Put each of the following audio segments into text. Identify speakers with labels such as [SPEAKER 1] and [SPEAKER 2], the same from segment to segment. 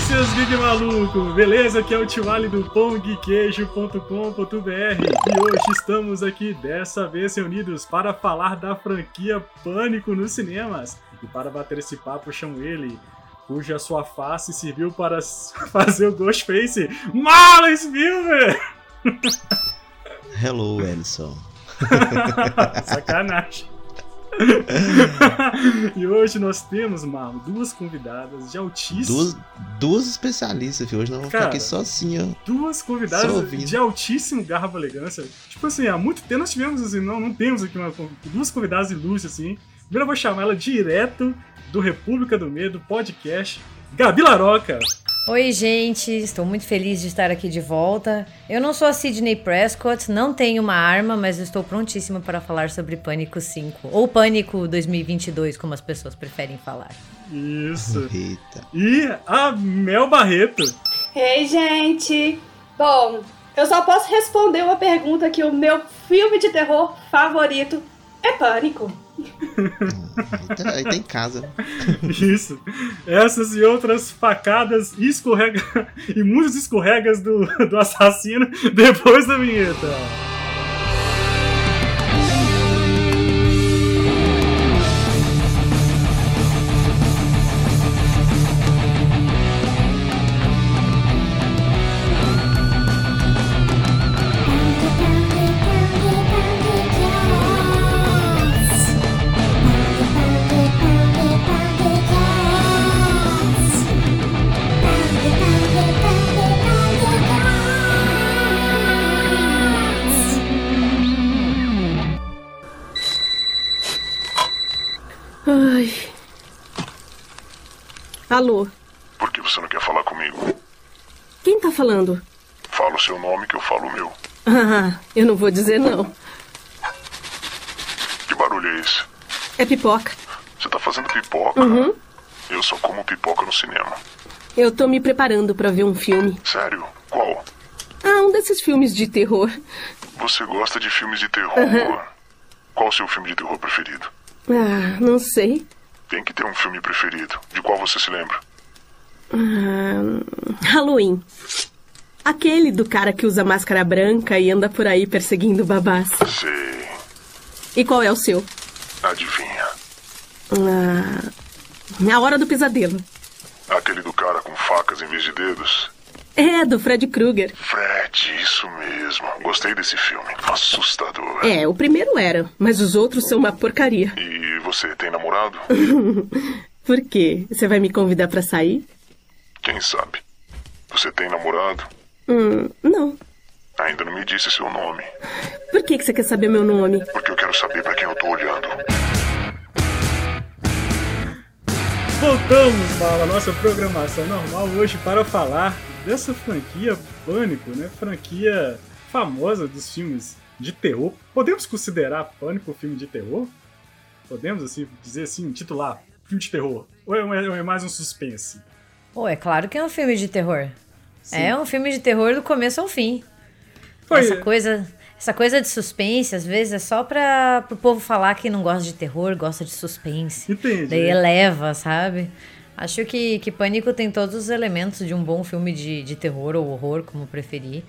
[SPEAKER 1] aí, seus geek maluco? Beleza? Aqui é o Tio Ali do pongqueijo.com.br e hoje estamos aqui dessa vez reunidos para falar da franquia Pânico nos cinemas. E para bater esse papo, chamo ele, cuja sua face serviu para fazer o Ghostface, Marlon Spielberg!
[SPEAKER 2] Hello, Edson.
[SPEAKER 1] Sacanagem. E hoje nós temos, Marlon, duas convidadas de altíssimo.
[SPEAKER 2] Duas, duas especialistas, filho. Hoje nós vamos
[SPEAKER 1] Cara,
[SPEAKER 2] ficar aqui ó.
[SPEAKER 1] Duas convidadas de altíssimo garbo elegância. Tipo assim, há muito tempo nós tivemos, assim, não, não temos aqui uma, duas convidadas ilustres, assim. Primeiro eu vou chamar ela direto do República do Medo podcast, Gabi Laroca.
[SPEAKER 3] Oi, gente, estou muito feliz de estar aqui de volta. Eu não sou a Sidney Prescott, não tenho uma arma, mas estou prontíssima para falar sobre Pânico 5, ou Pânico 2022, como as pessoas preferem falar.
[SPEAKER 1] Isso.
[SPEAKER 2] Eita.
[SPEAKER 1] E a Mel Barreto.
[SPEAKER 4] Ei, gente! Bom, eu só posso responder uma pergunta que o meu filme de terror favorito é Pânico.
[SPEAKER 2] Tá, aí tá em casa.
[SPEAKER 1] Isso. Essas e outras facadas escorrega e muitos escorregas do, do assassino depois da vinheta.
[SPEAKER 5] Por que você não quer falar comigo?
[SPEAKER 6] quem tá falando?
[SPEAKER 5] Fala o seu nome que eu falo o meu.
[SPEAKER 6] Ah, eu não vou dizer não.
[SPEAKER 5] Que barulho é esse?
[SPEAKER 6] É pipoca.
[SPEAKER 5] Você tá fazendo pipoca?
[SPEAKER 6] Uhum.
[SPEAKER 5] Eu só como pipoca no cinema.
[SPEAKER 6] Eu tô me preparando pra ver um filme.
[SPEAKER 5] Sério? Qual?
[SPEAKER 6] Ah, um desses filmes de terror.
[SPEAKER 5] Você gosta de filmes de terror?
[SPEAKER 6] Uhum.
[SPEAKER 5] Qual o seu filme de terror preferido?
[SPEAKER 6] Ah, não sei.
[SPEAKER 5] Tem que ter um filme preferido. De qual você se lembra?
[SPEAKER 6] Halloween. Aquele do cara que usa máscara branca e anda por aí perseguindo babás.
[SPEAKER 5] Sei.
[SPEAKER 6] E qual é o seu?
[SPEAKER 5] Adivinha.
[SPEAKER 6] Ah, a Hora do Pesadelo.
[SPEAKER 5] Aquele do cara com facas em vez de dedos?
[SPEAKER 6] É, do Fred Krueger.
[SPEAKER 5] Fred, isso mesmo. Gostei desse filme. Assustador.
[SPEAKER 6] É, o primeiro era, mas os outros são uma porcaria.
[SPEAKER 5] E você tem namorado?
[SPEAKER 6] Por quê? Você vai me convidar pra sair?
[SPEAKER 5] Quem sabe? Você tem namorado?
[SPEAKER 6] Hum, não.
[SPEAKER 5] Ainda não me disse seu nome.
[SPEAKER 6] Por que, que você quer saber meu nome?
[SPEAKER 5] Porque eu quero saber pra quem eu tô olhando.
[SPEAKER 1] Voltamos para a nossa programação normal hoje para falar dessa franquia Pânico, né? Franquia famosa dos filmes de terror. Podemos considerar Pânico um filme de terror? Podemos assim dizer assim, titular filme de terror? Ou é, ou é mais um suspense?
[SPEAKER 3] Pô, é claro que é um filme de terror.
[SPEAKER 1] Sim.
[SPEAKER 3] É um filme de terror do começo ao fim.
[SPEAKER 1] Foi-
[SPEAKER 3] Essa coisa, essa coisa de suspense, às vezes, é só pra o povo falar que não gosta de terror, gosta de suspense.
[SPEAKER 1] Entendi.
[SPEAKER 3] Daí eleva, sabe? Acho que, que Pânico tem todos os elementos de um bom filme de, de terror ou horror, como preferir.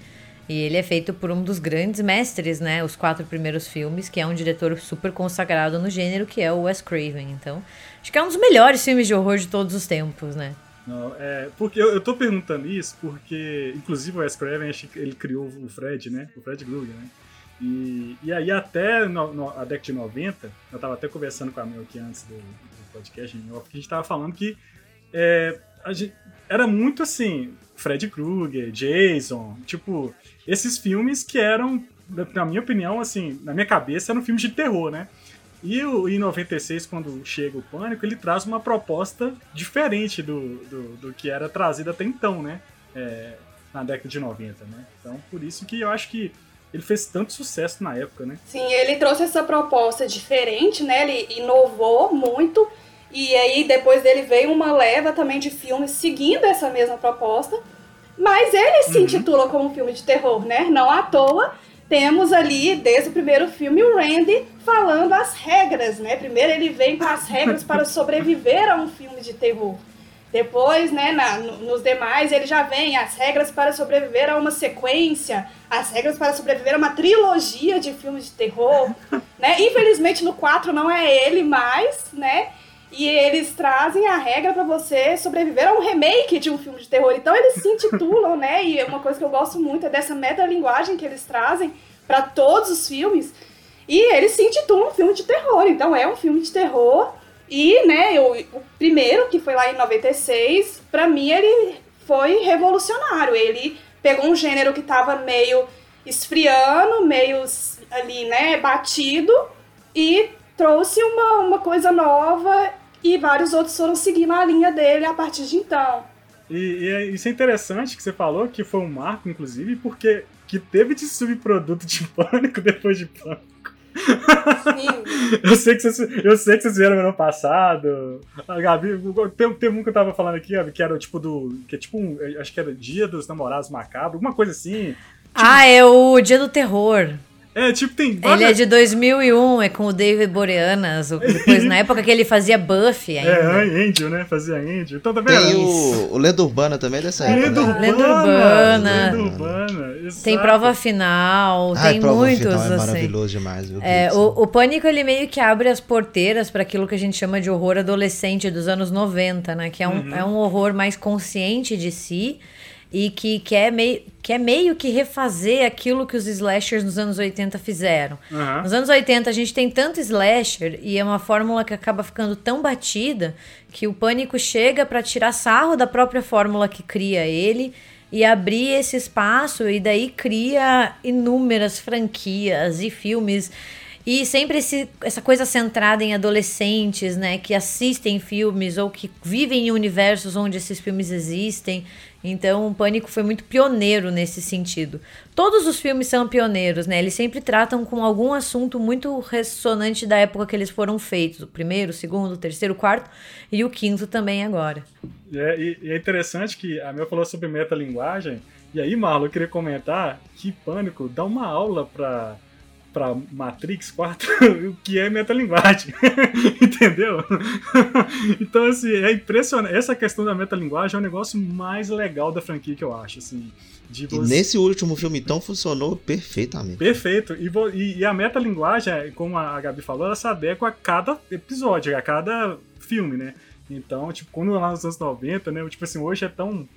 [SPEAKER 3] E ele é feito por um dos grandes mestres, né? Os quatro primeiros filmes, que é um diretor super consagrado no gênero, que é o Wes Craven. Então, acho que é um dos melhores filmes de horror de todos os tempos, né?
[SPEAKER 1] Não, é, porque eu, eu tô perguntando isso porque, inclusive, o Wes Craven, ele criou o Fred, né? O Fred Krueger, né? E, e aí, até no, no- a década de 90, eu tava até conversando com a Mel aqui antes do, do podcast, que a gente tava falando que é, gente- era muito assim, Fred Krueger, Jason, tipo, esses filmes que eram, na- minha opinião, assim, na minha cabeça, eram filmes de terror, né? E o, em 96, quando chega o Pânico, ele traz uma proposta diferente do, do, do que era trazido até então, né? É, na década de 90, né? Então, por isso que eu acho que ele fez tanto sucesso na época, né?
[SPEAKER 4] Sim, ele trouxe essa proposta diferente, né? Ele inovou muito. E aí, depois dele veio uma leva também de filmes seguindo essa mesma proposta. Mas ele se intitula como um filme de terror, né? Não à toa. Temos ali, desde o primeiro filme, o Randy falando as regras, né? Primeiro ele vem com as regras para sobreviver a um filme de terror. Depois, né, na, nos demais, ele já vem as regras para sobreviver a uma sequência, as regras para sobreviver a uma trilogia de filmes de terror, né? Infelizmente no 4 não é ele mais, né? E eles trazem a regra para você sobreviver a um remake de um filme de terror. Então eles se intitulam, né? E uma coisa que eu gosto muito é dessa metalinguagem que eles trazem para todos os filmes. E eles se intitulam um filme de terror. Então é um filme de terror. E, né, o, o primeiro, que foi lá em 96, para mim ele foi revolucionário. Ele pegou um gênero que tava meio esfriando, meio ali, né, batido, e trouxe uma, uma coisa nova e vários outros foram seguindo a linha dele a partir de então.
[SPEAKER 1] E, e é, isso é interessante que você falou, que foi um marco, inclusive, porque que teve de subproduto de pânico depois de pânico. Sim. eu, sei que vocês, eu sei que vocês vieram no ano passado. A Gabi, tem, tem um que eu tava falando aqui, Gabi, que era tipo do. Que é tipo um. Acho que era Dia dos Namorados Macabros, alguma coisa assim.
[SPEAKER 3] Tipo, ah, é o Dia do Terror.
[SPEAKER 1] É, tipo, tem
[SPEAKER 3] várias... Ele é de 2001, é com o David Boreanas, depois na época que ele fazia Buffy ainda.
[SPEAKER 1] É, Angel, né? Fazia Angel. Então tá
[SPEAKER 2] vendo? Tem o, o Lenda Urbana também dessa época,
[SPEAKER 1] Lenda
[SPEAKER 2] né?
[SPEAKER 1] Urbana. Lenda Urbana. Lenda Urbana.
[SPEAKER 3] Tem Prova Final, tem prova muitos,
[SPEAKER 2] final
[SPEAKER 3] é
[SPEAKER 2] assim. maravilhoso demais, viu?
[SPEAKER 3] É, o, o Pânico, ele meio que abre as porteiras para aquilo que a gente chama de horror adolescente dos anos 90, né? Que é um, uhum. é um horror mais consciente de si e que quer meio, quer meio que refazer aquilo que os slashers nos anos 80 fizeram. Uhum. Nos anos 80 a gente tem tanto slasher e é uma fórmula que acaba ficando tão batida que o pânico chega para tirar sarro da própria fórmula que cria ele e abrir esse espaço e daí cria inúmeras franquias e filmes e sempre esse, essa coisa centrada em adolescentes, né, que assistem filmes ou que vivem em universos onde esses filmes existem. Então, o Pânico foi muito pioneiro nesse sentido. Todos os filmes são pioneiros, né? Eles sempre tratam com algum assunto muito ressonante da época que eles foram feitos. O primeiro, o segundo, o terceiro, o quarto e o quinto também agora.
[SPEAKER 1] É, e, e é interessante que a Mel falou sobre metalinguagem. E aí, Marlon, eu queria comentar que Pânico dá uma aula para para Matrix 4 o que é metalinguagem. Entendeu? então, assim, é impressionante. Essa questão da metalinguagem é o negócio mais legal da franquia que eu acho, assim.
[SPEAKER 2] Você... E nesse último filme, então, funcionou perfeitamente.
[SPEAKER 1] Perfeito. E, e, e a metalinguagem, como a Gabi falou, ela se adequa a cada episódio, a cada filme, né? Então, tipo, quando lá nos anos 90, né? Tipo assim, hoje é tão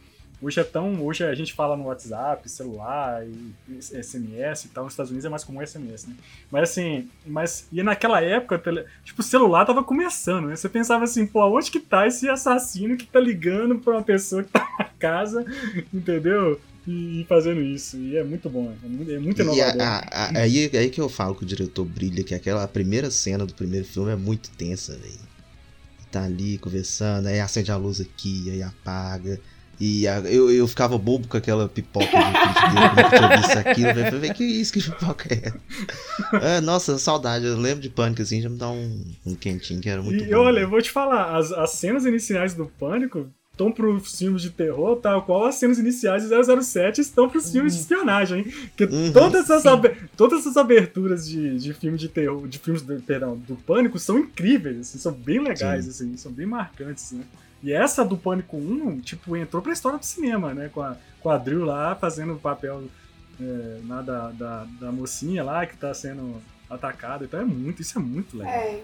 [SPEAKER 1] Hoje é tão. Hoje a gente fala no WhatsApp, celular, e SMS e tal. Nos Estados Unidos é mais comum SMS, né? Mas assim, mas. E naquela época, tele, tipo, o celular tava começando, né? Você pensava assim, pô, onde que tá esse assassino que tá ligando pra uma pessoa que tá na casa, entendeu? E, fazendo isso. E é muito bom, é muito, é muito inovador.
[SPEAKER 2] E aí, aí que eu falo que o diretor brilha, que aquela primeira cena do primeiro filme é muito tensa, velho. Tá ali conversando, aí acende a luz aqui, aí apaga. E a, eu, eu ficava bobo com aquela pipoca do dele, quando eu tinha visto aquilo. Eu falei, que isso, que pipoca é essa? nossa, saudade. Eu lembro de Pânico, assim, já me dá um, um quentinho que era muito
[SPEAKER 1] e,
[SPEAKER 2] bom.
[SPEAKER 1] Olha, eu vou te falar, as, as cenas iniciais do Pânico estão para os filmes de terror, tal qual as cenas iniciais de 007 estão para os filmes de espionagem, hein? Porque uhum, todas, essas todas essas aberturas de, de filme de terror, de filmes, de, perdão, do Pânico são incríveis, assim, são bem legais, sim. assim, são bem marcantes, né? E essa do Pânico 1, tipo, entrou pra história do cinema, né? Com a, com a Drill lá fazendo o papel é, lá da, da, da, mocinha lá que tá sendo atacada. Então é muito, isso é muito legal. É.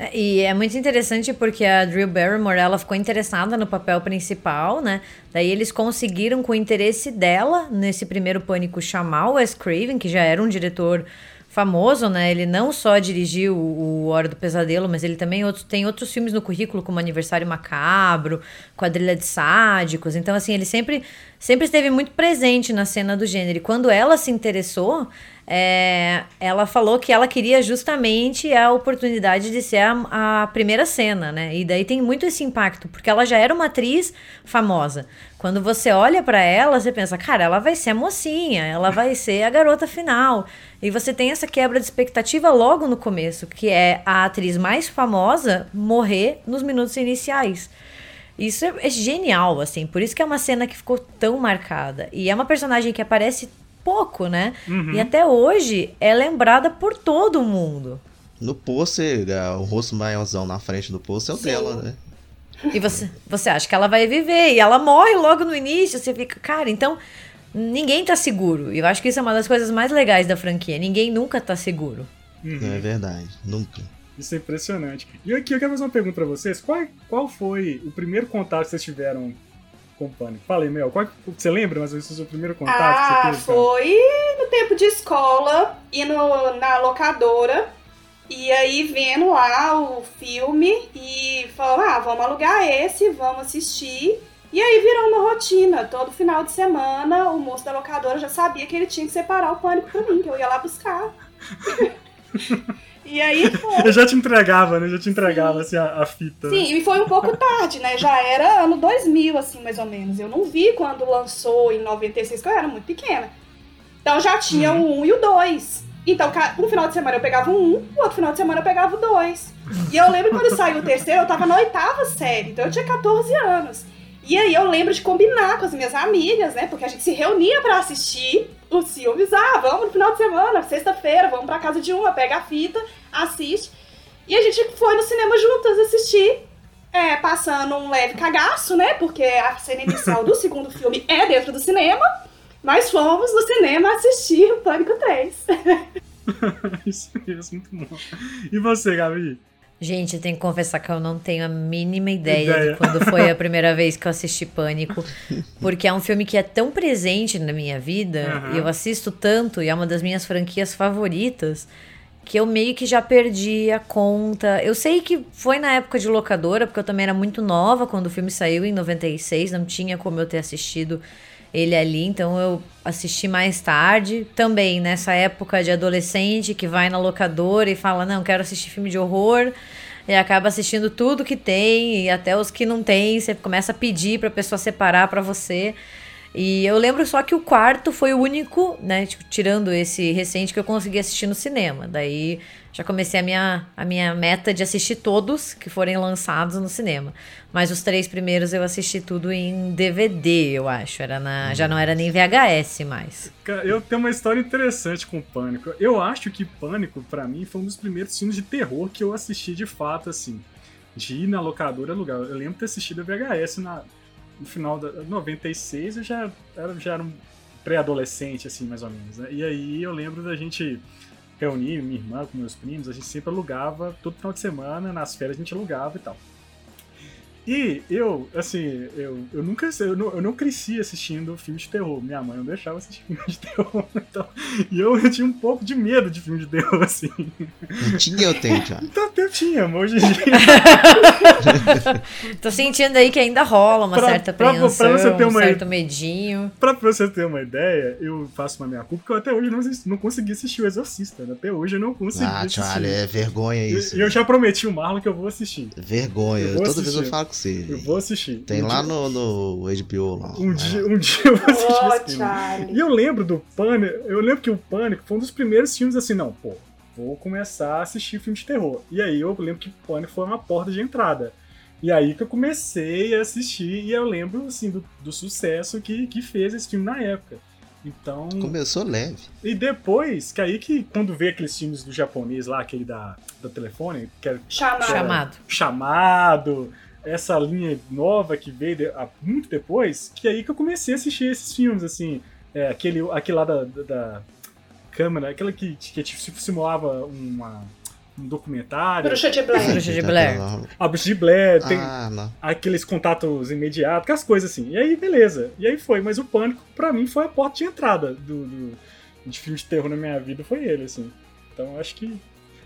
[SPEAKER 3] É, e é muito interessante porque a Drew Barrymore ela ficou interessada no papel principal, né? Daí eles conseguiram, com o interesse dela, nesse primeiro Pânico, chamar o Wes Craven, que já era um diretor famoso, né? Ele não só dirigiu o Hora do Pesadelo, mas ele também outros, tem outros filmes no currículo, como Aniversário Macabro, Quadrilha de Sádicos. Então, assim, ele sempre, sempre esteve muito presente na cena do gênero. E quando ela se interessou, é, ela falou que ela queria justamente a oportunidade de ser a, a, primeira cena, né? E daí tem muito esse impacto, porque ela já era uma atriz famosa. Quando você olha para ela, você pensa, cara, ela vai ser a mocinha, ela vai ser a garota final. E você tem essa quebra de expectativa logo no começo, que é a atriz mais famosa morrer nos minutos iniciais. Isso é, é genial, assim, por isso que é uma cena que ficou tão marcada. E é uma personagem que aparece pouco, né? Uhum. E até hoje é lembrada por todo mundo.
[SPEAKER 2] No pôster, o rosto maiorzão na frente do pôster é o Sim. dela, né?
[SPEAKER 3] E você, você acha que ela vai viver, e ela morre logo no início, você fica, cara, então ninguém tá seguro. E eu acho que isso é uma das coisas mais legais da franquia. Ninguém nunca tá seguro.
[SPEAKER 2] Uhum. É verdade, nunca.
[SPEAKER 1] Isso é impressionante. E aqui eu quero fazer uma pergunta pra vocês. Qual, qual foi o primeiro contato que vocês tiveram com o Pânico? Fala aí, Mel. Qual, você lembra mais ou menos o seu primeiro contato
[SPEAKER 4] ah,
[SPEAKER 1] que você
[SPEAKER 4] teve? foi no tempo de escola, indo na locadora. E aí vendo lá o filme e falou, ah, vamos alugar esse, vamos assistir. E aí virou uma rotina. Todo final de semana, o moço da locadora já sabia que ele tinha que separar o pânico pra mim, que eu ia lá buscar. e aí foi.
[SPEAKER 1] Eu já te entregava, né? Já te entregava assim, a, a, fita.
[SPEAKER 4] Sim, e foi um pouco tarde, né? Já era ano 2000, assim, mais ou menos. Eu não vi quando lançou em 96, que eu era muito pequena. Então já tinha uhum. o 1 e o 2. Então, um final de semana eu pegava um, o outro final de semana eu pegava o dois. E eu lembro quando saiu o terceiro, eu tava na oitava série, então eu tinha 14 anos. E aí eu lembro de combinar com as minhas amigas, né? Porque a gente se reunia para assistir os filmes. Ah, vamos no final de semana, sexta-feira, vamos pra casa de uma, pega a fita, assiste. E a gente foi no cinema juntas assistir, é, passando um leve cagaço, né? Porque a cena inicial do segundo filme é dentro do cinema. Mas fomos no cinema assistir o Pânico 3.
[SPEAKER 1] Isso mesmo, muito bom. E você, Gabi?
[SPEAKER 3] Gente, eu tenho que confessar que eu não tenho a mínima ideia, ideia, de quando foi a primeira vez que eu assisti Pânico. Porque é um filme que é tão presente na minha vida, uhum. e eu assisto tanto, e é uma das minhas franquias favoritas, que eu meio que já perdi a conta. Eu sei que foi na época de locadora, porque eu também era muito nova quando o filme saiu em 96, não tinha como eu ter assistido ele ali, então eu assisti mais tarde, também nessa época de adolescente que vai na locadora e fala: "Não, quero assistir filme de horror". E acaba assistindo tudo que tem e até os que não tem, você começa a pedir para a pessoa separar para você. E eu lembro só que o quarto foi o único, né, tipo, tirando esse recente que eu consegui assistir no cinema. Daí já comecei a minha, a minha meta de assistir todos que forem lançados no cinema. Mas os três primeiros eu assisti tudo em DVD, eu acho. Era na, já não era nem VHS mais.
[SPEAKER 1] Eu tenho uma história interessante com Pânico. Eu acho que Pânico, para mim, foi um dos primeiros filmes de terror que eu assisti de fato, assim. De ir na locadora alugar. Eu lembro de ter assistido a VHS na, no final da 96, eu já era, já era um pré-adolescente, assim, mais ou menos. Né? E aí eu lembro da gente reunir, minha irmã com meus primos, a gente sempre alugava, todo final de semana, nas férias a gente alugava e tal. E eu, assim, eu, eu nunca eu não, eu não cresci assistindo filme de terror. Minha mãe não deixava assistir filme de terror. Então, e eu, eu tinha um pouco de medo de filme de terror, assim.
[SPEAKER 2] Não tinha, eu tenho, já.
[SPEAKER 1] Então, eu tinha, mas hoje em dia.
[SPEAKER 3] Tô sentindo aí que ainda rola uma pra, certa pra, apreensão, pra você ter uma, um certo medinho.
[SPEAKER 1] Pra você ter uma ideia, eu faço uma minha culpa, porque eu até hoje não, não consegui assistir o Exorcista. Né? Até hoje eu não consegui ah, assistir. Ah,
[SPEAKER 2] é vergonha isso.
[SPEAKER 1] E eu, eu já prometi o Marlon que eu vou assistir.
[SPEAKER 2] Vergonha. Toda assistir. vez eu falo com você.
[SPEAKER 1] Eu vou assistir.
[SPEAKER 2] Tem um lá no, no HBO lá.
[SPEAKER 1] Um, dia, um dia eu vou assistir oh, E eu lembro do Pânico, eu lembro que o Pânico foi um dos primeiros filmes assim, não, pô, vou começar a assistir filme de terror. E aí eu lembro que o Pânico foi uma porta de entrada. E aí que eu comecei a assistir e eu lembro, assim, do, do sucesso que, que fez esse filme na época. Então.
[SPEAKER 2] Começou leve.
[SPEAKER 1] E depois, que aí que quando vê aqueles filmes do japonês lá, aquele da, do telefone, que era,
[SPEAKER 3] chamado.
[SPEAKER 1] Que era,
[SPEAKER 3] chamado.
[SPEAKER 1] Chamado essa linha nova que veio de, muito depois, que é aí que eu comecei a assistir esses filmes, assim. É, aquele, aquele lá da, da, da câmera, aquela que, que simulava uma, um documentário.
[SPEAKER 4] Bruxa de Blair.
[SPEAKER 3] Bruxa de Blair.
[SPEAKER 1] A Bruxa de Blair, tem ah, aqueles contatos imediatos, aquelas coisas assim. E aí, beleza. E aí foi. Mas o Pânico, pra mim, foi a porta de entrada do, do de filme de terror na minha vida, foi ele, assim. Então acho que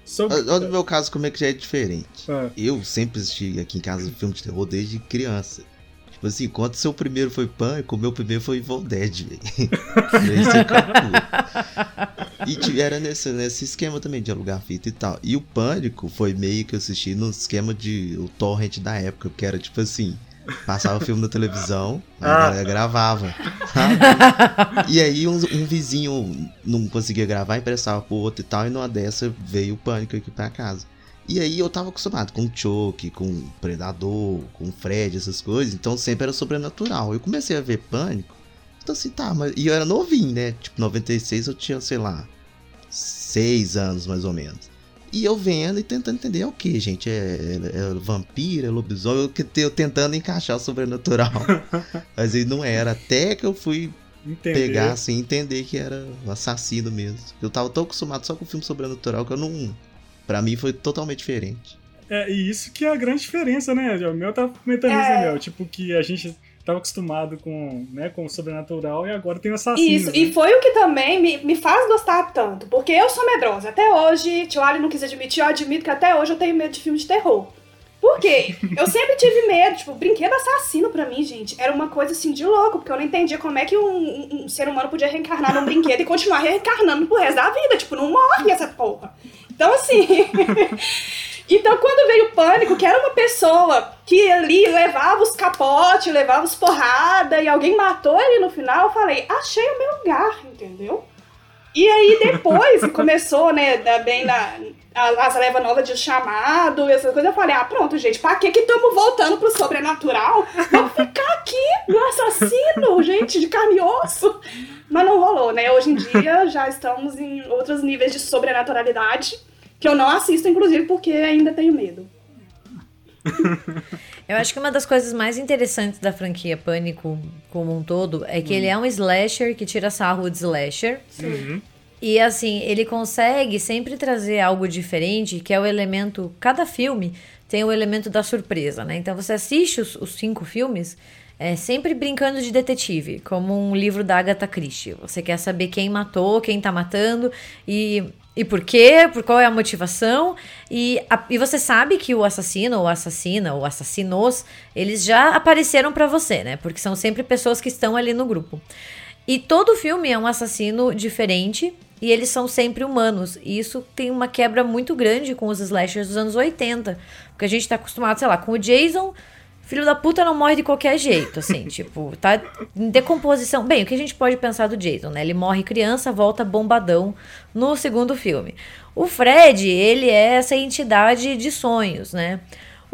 [SPEAKER 2] Sobre... Olha no meu caso como é que já é diferente. Ah. Eu sempre assisti aqui em casa filme de terror desde criança. Tipo assim, enquanto seu primeiro foi Pânico, o meu primeiro foi Evil Dead, velho. e era nesse, nesse esquema também de alugar fita e tal. E o Pânico foi meio que eu assisti no esquema de o torrent da época, que era tipo assim, Passava o filme na televisão, ah. a gravava. Sabe? E aí um, um, vizinho não conseguia gravar, emprestava pro outro e tal, e numa dessa veio o pânico aqui pra casa. E aí eu tava acostumado com Choke, com Predador, com Fred, essas coisas, então sempre era sobrenatural. Eu comecei a ver pânico, então assim, tá, mas. E eu era novinho, né? Tipo, 96 eu tinha, sei lá, 6 anos mais ou menos. E eu vendo e tentando entender é o que, gente? É, é, é vampiro, é lobisomem, eu, eu tentando encaixar o sobrenatural. Mas ele não era. Até que eu fui entender. pegar assim, entender que era um assassino mesmo. Eu tava tão acostumado só com o filme sobrenatural que eu não. Pra mim foi totalmente diferente.
[SPEAKER 1] É, e isso que é a grande diferença, né? O meu tava comentando é... isso, né, Mel? Tipo, que a gente tava acostumado com, né, com o sobrenatural e agora tem o assassino.
[SPEAKER 4] Isso,
[SPEAKER 1] né?
[SPEAKER 4] e foi o que também me, me faz gostar tanto. Porque eu sou medrosa. Até hoje, Tio Ali não quis admitir, eu admito que até hoje eu tenho medo de filme de terror. Por quê? Eu sempre tive medo, tipo, brinquedo assassino pra mim, gente, era uma coisa assim de louco, porque eu não entendia como é que um, um, um ser humano podia reencarnar num brinquedo e continuar reencarnando pro resto da vida. Tipo, não morre essa porra. Então, assim. Então, quando veio o pânico, que era uma pessoa que ali levava os capotes, levava os porrada e alguém matou ele no final, eu falei, achei o meu lugar, entendeu? E aí depois começou, né, bem na, as levas novas de chamado, essas coisas, eu falei, ah, pronto, gente, pra que que estamos voltando pro sobrenatural? Vamos ficar aqui no assassino, gente, de carne e osso. Mas não rolou, né? Hoje em dia já estamos em outros níveis de sobrenaturalidade que eu não assisto, inclusive, porque ainda tenho medo.
[SPEAKER 3] Eu acho que uma das coisas mais interessantes da franquia Pânico como um todo é que hum. ele é um slasher que tira sarro de slasher. Uhum. E assim, ele consegue sempre trazer algo diferente, que é o elemento. Cada filme tem o elemento da surpresa, né? Então você assiste os, os cinco filmes é, sempre brincando de detetive, como um livro da Agatha Christie. Você quer saber quem matou, quem tá matando e e por quê? Por qual é a motivação? E, a, e você sabe que o assassino, ou assassina, ou assassinos, eles já apareceram para você, né? Porque são sempre pessoas que estão ali no grupo. E todo filme é um assassino diferente e eles são sempre humanos. E isso tem uma quebra muito grande com os slashers dos anos 80. Porque a gente tá acostumado, sei lá, com o Jason filho da puta não morre de qualquer jeito, assim, tipo, tá em decomposição. Bem, o que a gente pode pensar do Jason, né? Ele morre criança, volta bombadão no segundo filme. O Fred, ele é essa entidade de sonhos, né?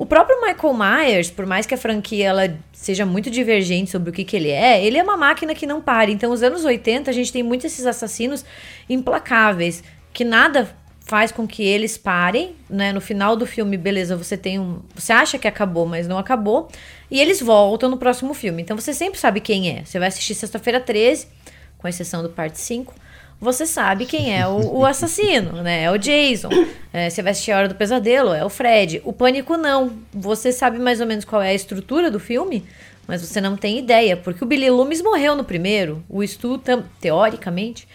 [SPEAKER 3] O próprio Michael Myers, por mais que a franquia ela seja muito divergente sobre o que, que ele é, ele é uma máquina que não para. Então, nos anos 80, a gente tem muitos esses assassinos implacáveis, que nada faz com que eles parem, né? No final do filme, beleza, você tem um. Você acha que acabou, mas não acabou. E eles voltam no próximo filme. Então você sempre sabe quem é. Você vai assistir sexta-feira 13, com exceção do parte 5. Você sabe quem é o, o assassino, né? É o Jason. É, você vai assistir a Hora do Pesadelo, é o Fred. O Pânico não. Você sabe mais ou menos qual é a estrutura do filme, mas você não tem ideia, porque o Billy Loomis morreu no primeiro. O Stu, teoricamente,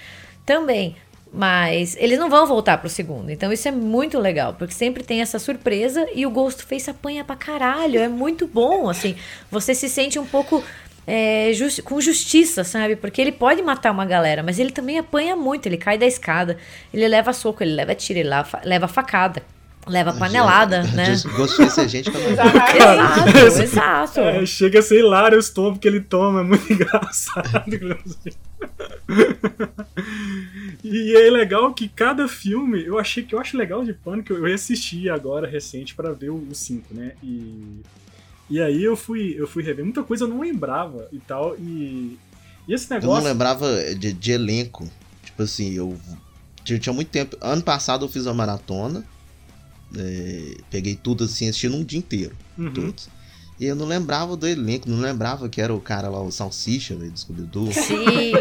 [SPEAKER 3] também. Mas eles não vão voltar pro segundo. Então isso é muito legal, porque sempre tem essa surpresa e o Ghostface apanha pra caralho. É muito bom, assim. Você se sente um pouco é, justi com justiça, sabe? Porque ele pode matar uma galera, mas ele também apanha muito. Ele cai da escada, ele leva soco, ele leva tiro, ele leva, leva facada. Leva panelada, né?
[SPEAKER 2] Ghostface é gente que não
[SPEAKER 3] Exato, exato.
[SPEAKER 1] É, chega a ser hilário os tombos que ele toma, é muito engraçado. e é legal que cada filme, eu achei que eu acho legal de Pânico, eu assisti agora recente para ver o 5, né? E e aí eu fui eu fui rever muita coisa eu não lembrava e tal e, e esse negócio
[SPEAKER 2] Eu não lembrava de, de elenco. Tipo assim, eu tinha muito tempo, ano passado eu fiz uma maratona. É, peguei tudo assim, assistindo um dia inteiro. Uhum. Todos. E eu não lembrava do elenco, não lembrava que era o cara lá, o Salsicha, do Scooby-Doo.
[SPEAKER 3] Sim!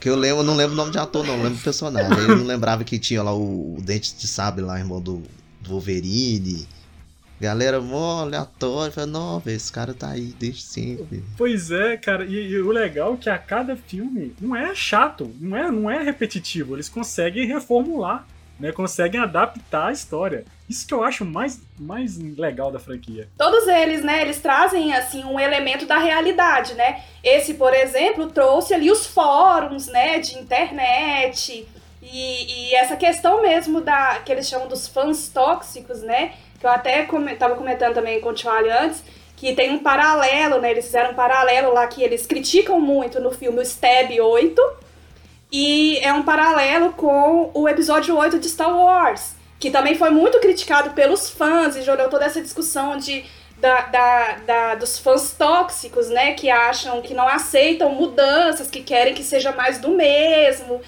[SPEAKER 2] que eu lembro, não lembro o nome de ator, não, lembro do personagem. Eu não lembrava que tinha lá o, o Dente de Sabre lá, irmão do, do Wolverine. Galera mó aleatória, falei, não, esse cara tá aí desde sempre.
[SPEAKER 1] Pois é, cara, e, e, o legal é que a cada filme não é chato, não é, não é repetitivo, eles conseguem reformular né, conseguem adaptar a história. Isso que eu acho mais, mais legal da franquia.
[SPEAKER 4] Todos eles, né, eles trazem assim um elemento da realidade, né? Esse, por exemplo, trouxe ali os fóruns, né, de internet e, e essa questão mesmo da que eles chamam dos fãs tóxicos, né? Que eu até estava comentando também com o Charlie antes, que tem um paralelo, né? Eles fizeram um paralelo lá que eles criticam muito no filme o Stab 8, e é um paralelo com o episódio 8 de Star Wars, que também foi muito criticado pelos fãs e gerou toda essa discussão de, da, da, da, dos fãs tóxicos, né? Que acham que não aceitam mudanças, que querem que seja mais do mesmo.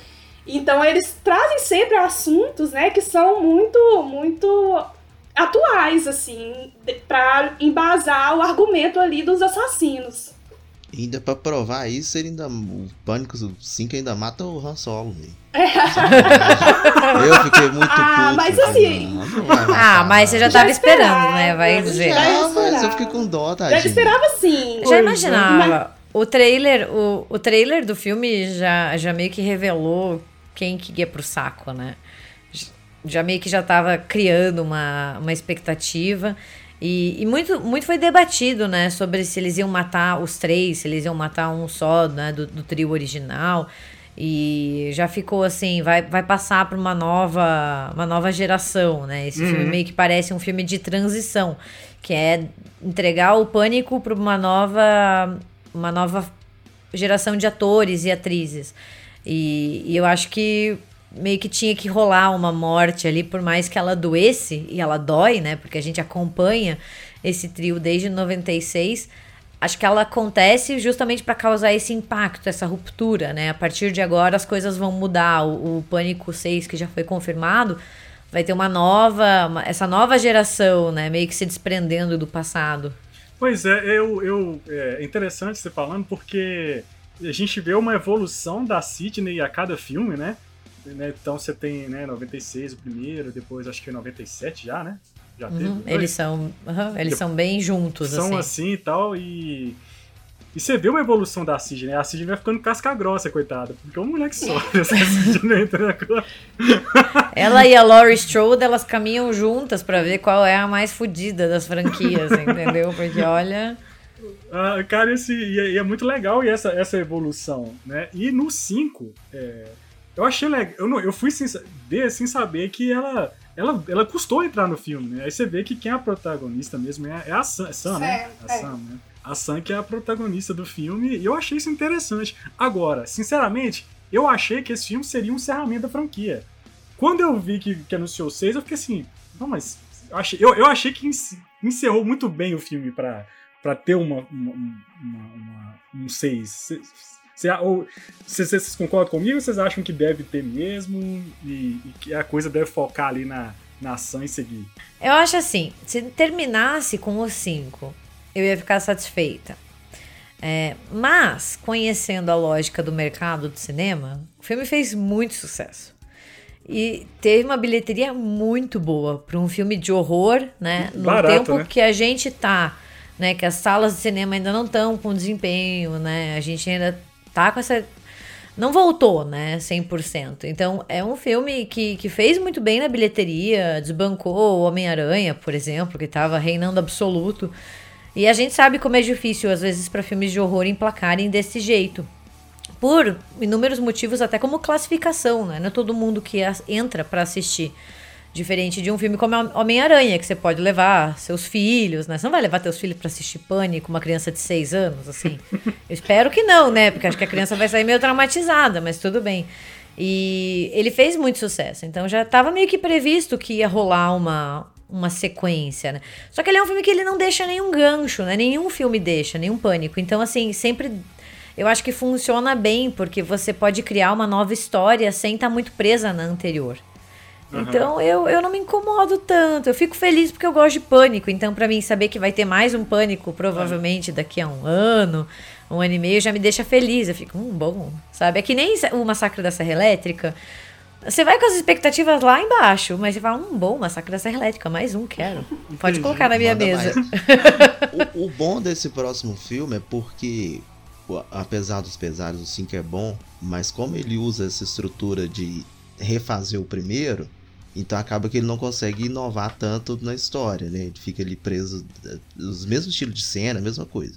[SPEAKER 4] Então eles trazem sempre assuntos, né, que são muito, muito atuais, assim, para embasar o argumento ali dos assassinos.
[SPEAKER 2] Ainda pra provar isso, ele ainda. O Pânico 5 ainda mata o Han Solo, velho. Eu fiquei muito
[SPEAKER 4] Ah,
[SPEAKER 2] puto.
[SPEAKER 4] mas assim-
[SPEAKER 2] Não, não vai matar,
[SPEAKER 3] Ah, mas você já tava esperando,
[SPEAKER 4] esperava,
[SPEAKER 3] né? Vai
[SPEAKER 4] já
[SPEAKER 3] dizer.
[SPEAKER 4] Já
[SPEAKER 2] Ah, mas eu fiquei com dó,
[SPEAKER 4] Já
[SPEAKER 2] tadinho.
[SPEAKER 4] esperava sim.
[SPEAKER 3] Já imaginava. O trailer, o, o trailer do filme já, já meio que revelou quem que ia pro saco, né? Já meio que já tava criando uma, uma expectativa. E, e muito, muito foi debatido, né? Sobre se eles iam matar os três, se eles iam matar um só, né? Do, do trio original. E já ficou assim, vai, vai passar para uma nova, uma nova geração, né? Esse filme meio que parece um filme de transição, que é entregar o pânico para uma nova, uma nova geração de atores e atrizes. E, e eu acho que meio que tinha que rolar uma morte ali, por mais que ela doesse, e ela dói, né? Porque a gente acompanha esse trio desde 96. Acho que ela acontece justamente para causar esse impacto, essa ruptura, né? A partir de agora as coisas vão mudar. O, o Pânico 6, que já foi confirmado, vai ter uma nova, uma- essa nova geração, né? Meio que se desprendendo do passado.
[SPEAKER 1] Pois é, eu, eu, é interessante você falando, porque a gente vê uma evolução da Sidney a cada filme, né? Né, Então você tem, né, 96 o primeiro, depois acho que 97 já, né? Já teve.
[SPEAKER 3] Uhum. Eles são, aham, eles são bem juntos,
[SPEAKER 1] são
[SPEAKER 3] assim.
[SPEAKER 1] assim e tal, e. E você vê uma evolução da Sidney. A Sidney vai ficando casca grossa, coitada. Porque é uma mulher que sofre essa Sidney entra agora.
[SPEAKER 3] Ela e a Laurie Strode, elas caminham juntas pra ver qual é a mais fodida das franquias, entendeu? Porque olha.
[SPEAKER 1] Ah, cara, esse, e, é, e é muito legal e essa, essa evolução, né? E no 5, é, eu achei legal. Eu, não, eu fui sem, ver sem saber que ela, ela, ela custou entrar no filme, né? Aí você vê que quem é a protagonista mesmo é, é a Sam, Sam, né?
[SPEAKER 4] Sam,
[SPEAKER 1] A
[SPEAKER 4] é.
[SPEAKER 1] Sam, né? A Sam que é a protagonista do filme e eu achei isso interessante. Agora, sinceramente, eu achei que esse filme seria um encerramento da franquia. Quando eu vi que, que anunciou seis, eu fiquei assim, não, mas eu achei, eu, eu achei que ence- encerrou muito bem o filme pra, pra ter uma, uma, uma- uma- um 6. Cê- ou- cê- cê- Vocês concordam comigo ou vocês acham que deve ter mesmo e, e que a coisa deve focar ali na, na ação e seguir?
[SPEAKER 3] Eu acho assim, se terminasse com os cinco, eu ia ficar satisfeita. É, mas, conhecendo a lógica do mercado do cinema, o filme fez muito sucesso. E teve uma bilheteria muito boa para um filme de horror, né? No
[SPEAKER 1] Barato,
[SPEAKER 3] tempo
[SPEAKER 1] né?
[SPEAKER 3] que a gente tá, né? Que as salas de cinema ainda não estão com desempenho, né? A gente ainda tá com essa não voltou, né, 100%. Então, é um filme que, que fez muito bem na bilheteria, desbancou o Homem-Aranha, por exemplo, que estava reinando absoluto. E a gente sabe como é difícil, às vezes, para filmes de horror emplacarem desse jeito. Por inúmeros motivos, até como classificação, né? Não é todo mundo que entra para assistir. Diferente de um filme como Homem-Aranha, que você pode levar seus filhos, né? Você não vai levar teus filhos para assistir Pânico, uma criança de seis anos, assim. Eu espero que não, né? Porque acho que a criança vai sair meio traumatizada, mas tudo bem. E ele fez muito sucesso, então já estava meio que previsto que ia rolar uma, uma sequência, né? Só que ele é um filme que ele não deixa nenhum gancho, né? Nenhum filme deixa, nenhum pânico. Então, assim, sempre eu acho que funciona bem, porque você pode criar uma nova história sem estar muito presa na anterior. Então eu, eu não me incomodo tanto. Eu fico feliz porque eu gosto de pânico. Então, pra mim, saber que vai ter mais um pânico, provavelmente daqui a um ano, um ano e meio, já me deixa feliz. Eu fico, hum, bom, sabe? É que nem o Massacre da Serra Elétrica. Você vai com as expectativas lá embaixo, mas você fala, hum, bom, Massacre da Serra Elétrica, mais um, quero. Pode colocar na minha
[SPEAKER 2] Manda
[SPEAKER 3] mesa.
[SPEAKER 2] o, o bom desse próximo filme é porque, apesar dos pesares, o 5 é bom, mas como ele usa essa estrutura de refazer o primeiro, então acaba que ele não consegue inovar tanto na história, né? Ele fica ali preso, eh, os mesmos estilos de cena, a mesma coisa.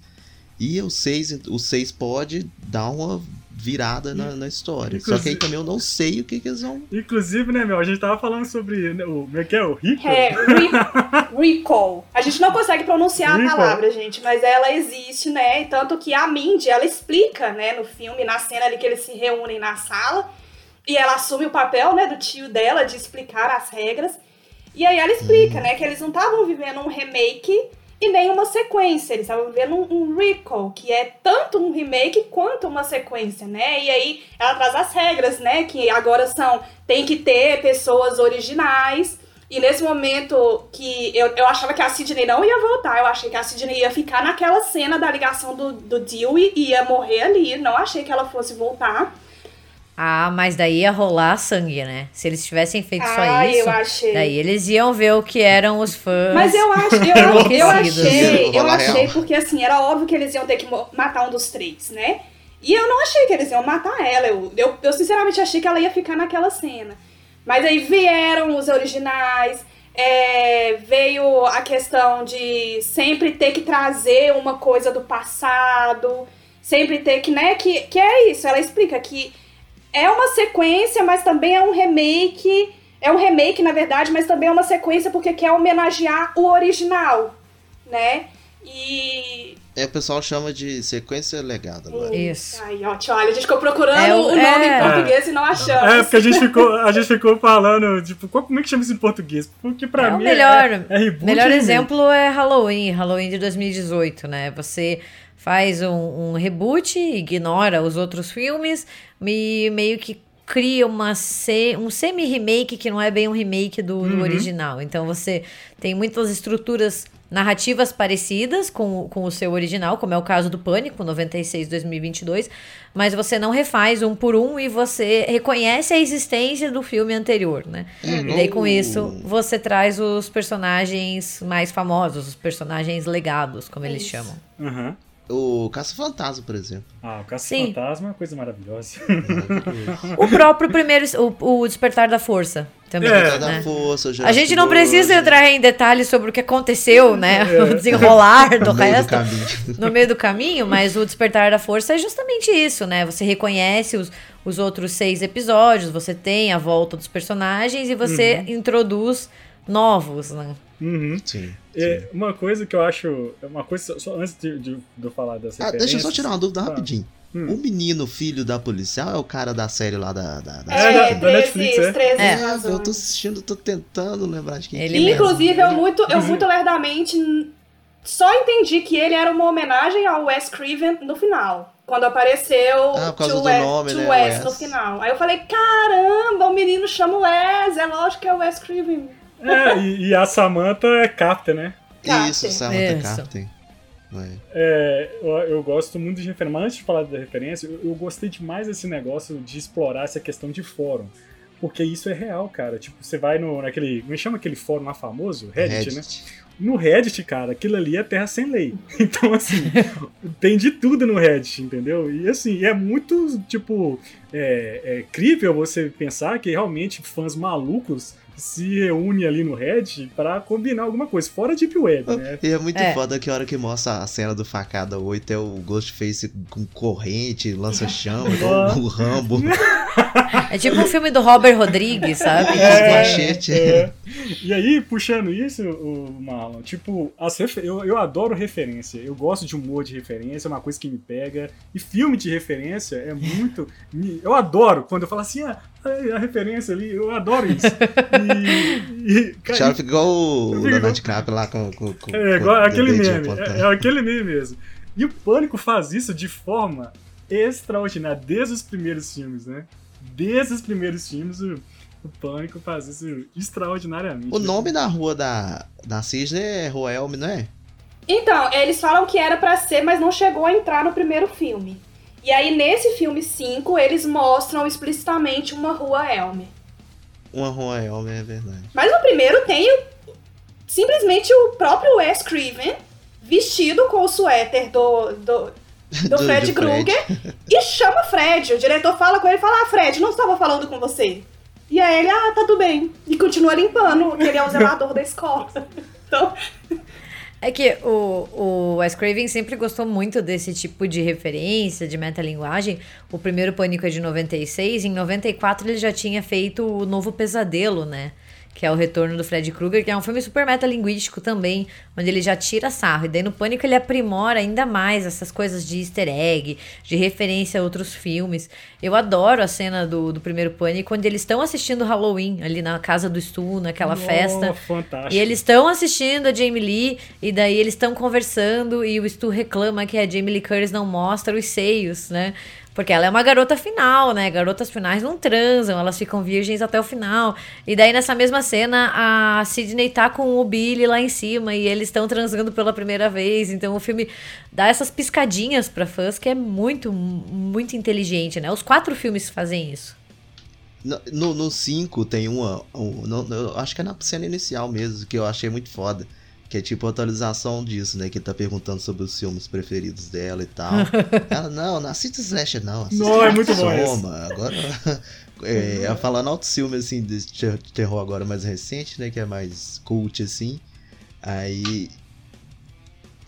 [SPEAKER 2] E o 6 o seis pode dar uma virada na, na história. Só que aí
[SPEAKER 1] Inclusive-
[SPEAKER 2] também eu não sei o que, que eles vão.
[SPEAKER 1] Inclusive, né, meu, a gente tava falando sobre né, o. Como é que é? O Rico?
[SPEAKER 4] É, re- recall. A gente não consegue pronunciar
[SPEAKER 1] Recall.
[SPEAKER 4] a palavra, gente, mas ela existe, né? E Tanto que a Mindy, ela explica, né, no filme, na cena ali que eles se reúnem na sala, e ela assume o papel, né, do tio dela de explicar as regras. E aí ela explica, né, que eles não estavam vivendo um remake e nem uma sequência. Eles estavam vendo um, um recall, que é tanto um remake quanto uma sequência, né? E aí ela traz as regras, né? Que agora são tem que ter pessoas originais. E nesse momento que eu, eu achava que a Sidney não ia voltar, eu achei que a Sidney ia ficar naquela cena da ligação do, do Dewey e ia morrer ali. Não achei que ela fosse voltar.
[SPEAKER 3] Ah, mas daí ia rolar sangue, né? Se eles tivessem feito só
[SPEAKER 4] Ah,
[SPEAKER 3] isso,
[SPEAKER 4] eu achei.
[SPEAKER 3] daí eles iam ver o que eram os fãs.
[SPEAKER 4] Mas eu acho, eu, eu achei, eu achei porque assim, era óbvio que eles iam ter que matar um dos três, né? E eu não achei que eles iam matar ela. Eu, eu, eu sinceramente achei que ela ia ficar naquela cena. Mas aí vieram os originais, é, veio a questão de sempre ter que trazer uma coisa do passado, sempre ter que, né, que, que é isso, ela explica que é uma sequência, mas também é um remake. É um remake, na verdade, mas também é uma sequência porque quer homenagear o original, né? E.
[SPEAKER 2] É, o pessoal chama de sequência legada agora.
[SPEAKER 3] Isso.
[SPEAKER 4] Aí, ó, olha, a gente ficou procurando
[SPEAKER 3] É o-
[SPEAKER 4] nome
[SPEAKER 3] é.
[SPEAKER 4] em português e não achamos.
[SPEAKER 1] É, porque a gente ficou, a gente ficou falando, tipo, qual- como é que chama isso em português? Porque pra
[SPEAKER 3] É o
[SPEAKER 1] mim
[SPEAKER 3] melhor,
[SPEAKER 1] é, é reboot
[SPEAKER 3] melhor exemplo é Halloween, Halloween de 2018, né? Você faz um, um reboot, ignora os outros filmes e meio que cria uma se, um semi-remake que não é bem um remake do, do original. Então você tem muitas estruturas narrativas parecidas com, o- com o seu original, como é o caso do Pânico, 96-2022, mas você não refaz um por um e você reconhece a existência do filme anterior, né? E daí com isso você traz os personagens mais famosos, os personagens legados, como eles
[SPEAKER 4] Isso.
[SPEAKER 3] chamam.
[SPEAKER 1] Aham.
[SPEAKER 2] O Caça-Fantasma, por exemplo.
[SPEAKER 1] Ah, o
[SPEAKER 3] Sim.
[SPEAKER 1] Caça-Fantasma é uma coisa maravilhosa.
[SPEAKER 3] O próprio primeiro, o, o Despertar da Força também,
[SPEAKER 1] É.
[SPEAKER 2] Despertar
[SPEAKER 3] né?
[SPEAKER 2] da Força,
[SPEAKER 3] A gente não precisa entrar em detalhes sobre o que aconteceu, né?
[SPEAKER 1] É.
[SPEAKER 3] O desenrolar do
[SPEAKER 2] no meio do
[SPEAKER 3] resto.
[SPEAKER 2] caminho.
[SPEAKER 3] no meio do caminho, mas o Despertar da Força é justamente isso, né? Você reconhece os, os outros seis episódios, você tem a volta dos personagens e você introduz novos, né?
[SPEAKER 1] Uhum.
[SPEAKER 2] Sim.
[SPEAKER 1] É, uma coisa que eu acho. Uma coisa, só- antes de, de, de eu falar dessa
[SPEAKER 2] Ah, deixa eu só tirar uma dúvida
[SPEAKER 1] Tá.
[SPEAKER 2] rapidinho.
[SPEAKER 1] Hum.
[SPEAKER 2] O menino, filho da policial, é o cara da série lá da. da, da-
[SPEAKER 1] É, da- da
[SPEAKER 4] 13,
[SPEAKER 1] Netflix, é?
[SPEAKER 4] 13
[SPEAKER 3] É.
[SPEAKER 2] eu tô assistindo, tô tentando lembrar de quem
[SPEAKER 3] Ele
[SPEAKER 2] que é.
[SPEAKER 4] Inclusive, eu muito, eu muito lerdamente só entendi que ele era uma homenagem ao Wes Craven no final. Quando apareceu
[SPEAKER 2] Ah, por
[SPEAKER 4] to Wes,
[SPEAKER 2] nome,
[SPEAKER 4] to
[SPEAKER 2] né,
[SPEAKER 4] Wes
[SPEAKER 2] Wes.
[SPEAKER 4] no final. Aí eu falei, caramba, o menino chama o Wes, é lógico que é o Wes Craven.
[SPEAKER 1] É, e, e a Samantha é Capta, né?
[SPEAKER 2] Isso,
[SPEAKER 4] Carter.
[SPEAKER 2] Samantha
[SPEAKER 3] Isso.
[SPEAKER 2] Carter. É.
[SPEAKER 1] É, eu, eu gosto muito de referência. Mas antes de falar da referência, eu, eu gostei demais desse negócio de explorar essa questão de fórum. Porque isso é real, cara. Tipo, você vai no, naquele. Como chama aquele fórum lá famoso? Reddit, né? No Reddit, cara, aquilo ali é terra sem lei. Então, assim, tem de tudo no Reddit, entendeu? E assim, é muito, tipo, é, é crível você pensar que realmente fãs malucos se reúnem ali no Reddit pra combinar alguma coisa, fora Deep Web, né?
[SPEAKER 2] E é muito
[SPEAKER 3] É.
[SPEAKER 2] foda que a hora que mostra a cena do Facada 8 é o Ghostface com corrente, lança-chama, igual o Rambo,
[SPEAKER 3] É tipo um filme do Robert Rodrigues, sabe?
[SPEAKER 2] é, machete.
[SPEAKER 1] É. E aí, puxando isso, o Marlon, tipo, as refer- eu, eu adoro referência. Eu gosto de humor de referência, é uma coisa que me pega. E filme de referência é muito. eu adoro quando eu falo assim, ah, a referência ali, eu adoro isso. E. e cara,
[SPEAKER 2] Thiago fica igual o Leonardo
[SPEAKER 1] igual-
[SPEAKER 2] DiCaprio lá com, com, com
[SPEAKER 1] É, igual
[SPEAKER 2] com
[SPEAKER 1] aquele meme. É, é aquele meme mesmo. E o Pânico faz isso de forma extraordinária, desde os primeiros filmes, né? Desde os primeiros filmes, o, o Pânico faz isso extraordinariamente.
[SPEAKER 2] O nome da rua da, da Cisne é Rua Elm, não é?
[SPEAKER 4] Então, eles falam que era pra ser, mas não chegou a entrar no primeiro filme. E aí, nesse filme 5, eles mostram explicitamente uma rua Elm.
[SPEAKER 2] Uma Rua Elm, é verdade.
[SPEAKER 4] Mas no primeiro tem o- simplesmente o próprio Wes Craven vestido com o suéter do, do, do,
[SPEAKER 2] do
[SPEAKER 4] Fred. Krueger e chama Fred. O diretor fala com ele e fala: Ah, Fred, não estava falando com você. E aí ele, ah, tá tudo bem. E continua limpando, que ele é o zelador da escola. Então,
[SPEAKER 3] É que o, o Wes Craven sempre gostou muito desse tipo de referência, de metalinguagem. O primeiro Pânico é de 96, em 94 ele já tinha feito o Novo Pesadelo, né? Que é o Retorno do Fred Krueger, que é um filme super metalinguístico também, onde ele já tira sarro. E daí no Pânico ele aprimora ainda mais essas coisas de easter egg, de referência a outros filmes. Eu adoro a cena do, do primeiro Pânico, onde eles estão assistindo Halloween, ali na casa do Stu, naquela
[SPEAKER 1] Oh,
[SPEAKER 3] festa.
[SPEAKER 1] fantástico.
[SPEAKER 3] E eles estão assistindo a Jamie Lee, e daí eles estão conversando, e o Stu reclama que a Jamie Lee Curtis não mostra os seios, né? Porque ela é uma garota final, né? Garotas finais não transam, elas ficam virgens até o final. E daí, nessa mesma cena, a Sidney tá com o Billy lá em cima e eles estão transando pela primeira vez. Então o filme dá essas piscadinhas pra fãs que é muito, muito inteligente, né? Os quatro filmes fazem isso.
[SPEAKER 2] No 5 tem uma. Um, no, eu acho que é na cena inicial mesmo, que eu achei muito foda. Que é tipo a atualização disso, né? Que tá perguntando sobre os filmes preferidos dela e tal. ela, não, não assiste Slasher, não. Assiste
[SPEAKER 1] Não, é muito bom
[SPEAKER 2] Soma. Agora. É, ela falando altos filmes assim de ter- terror agora mais recente, né? Que é mais cult, assim. Aí.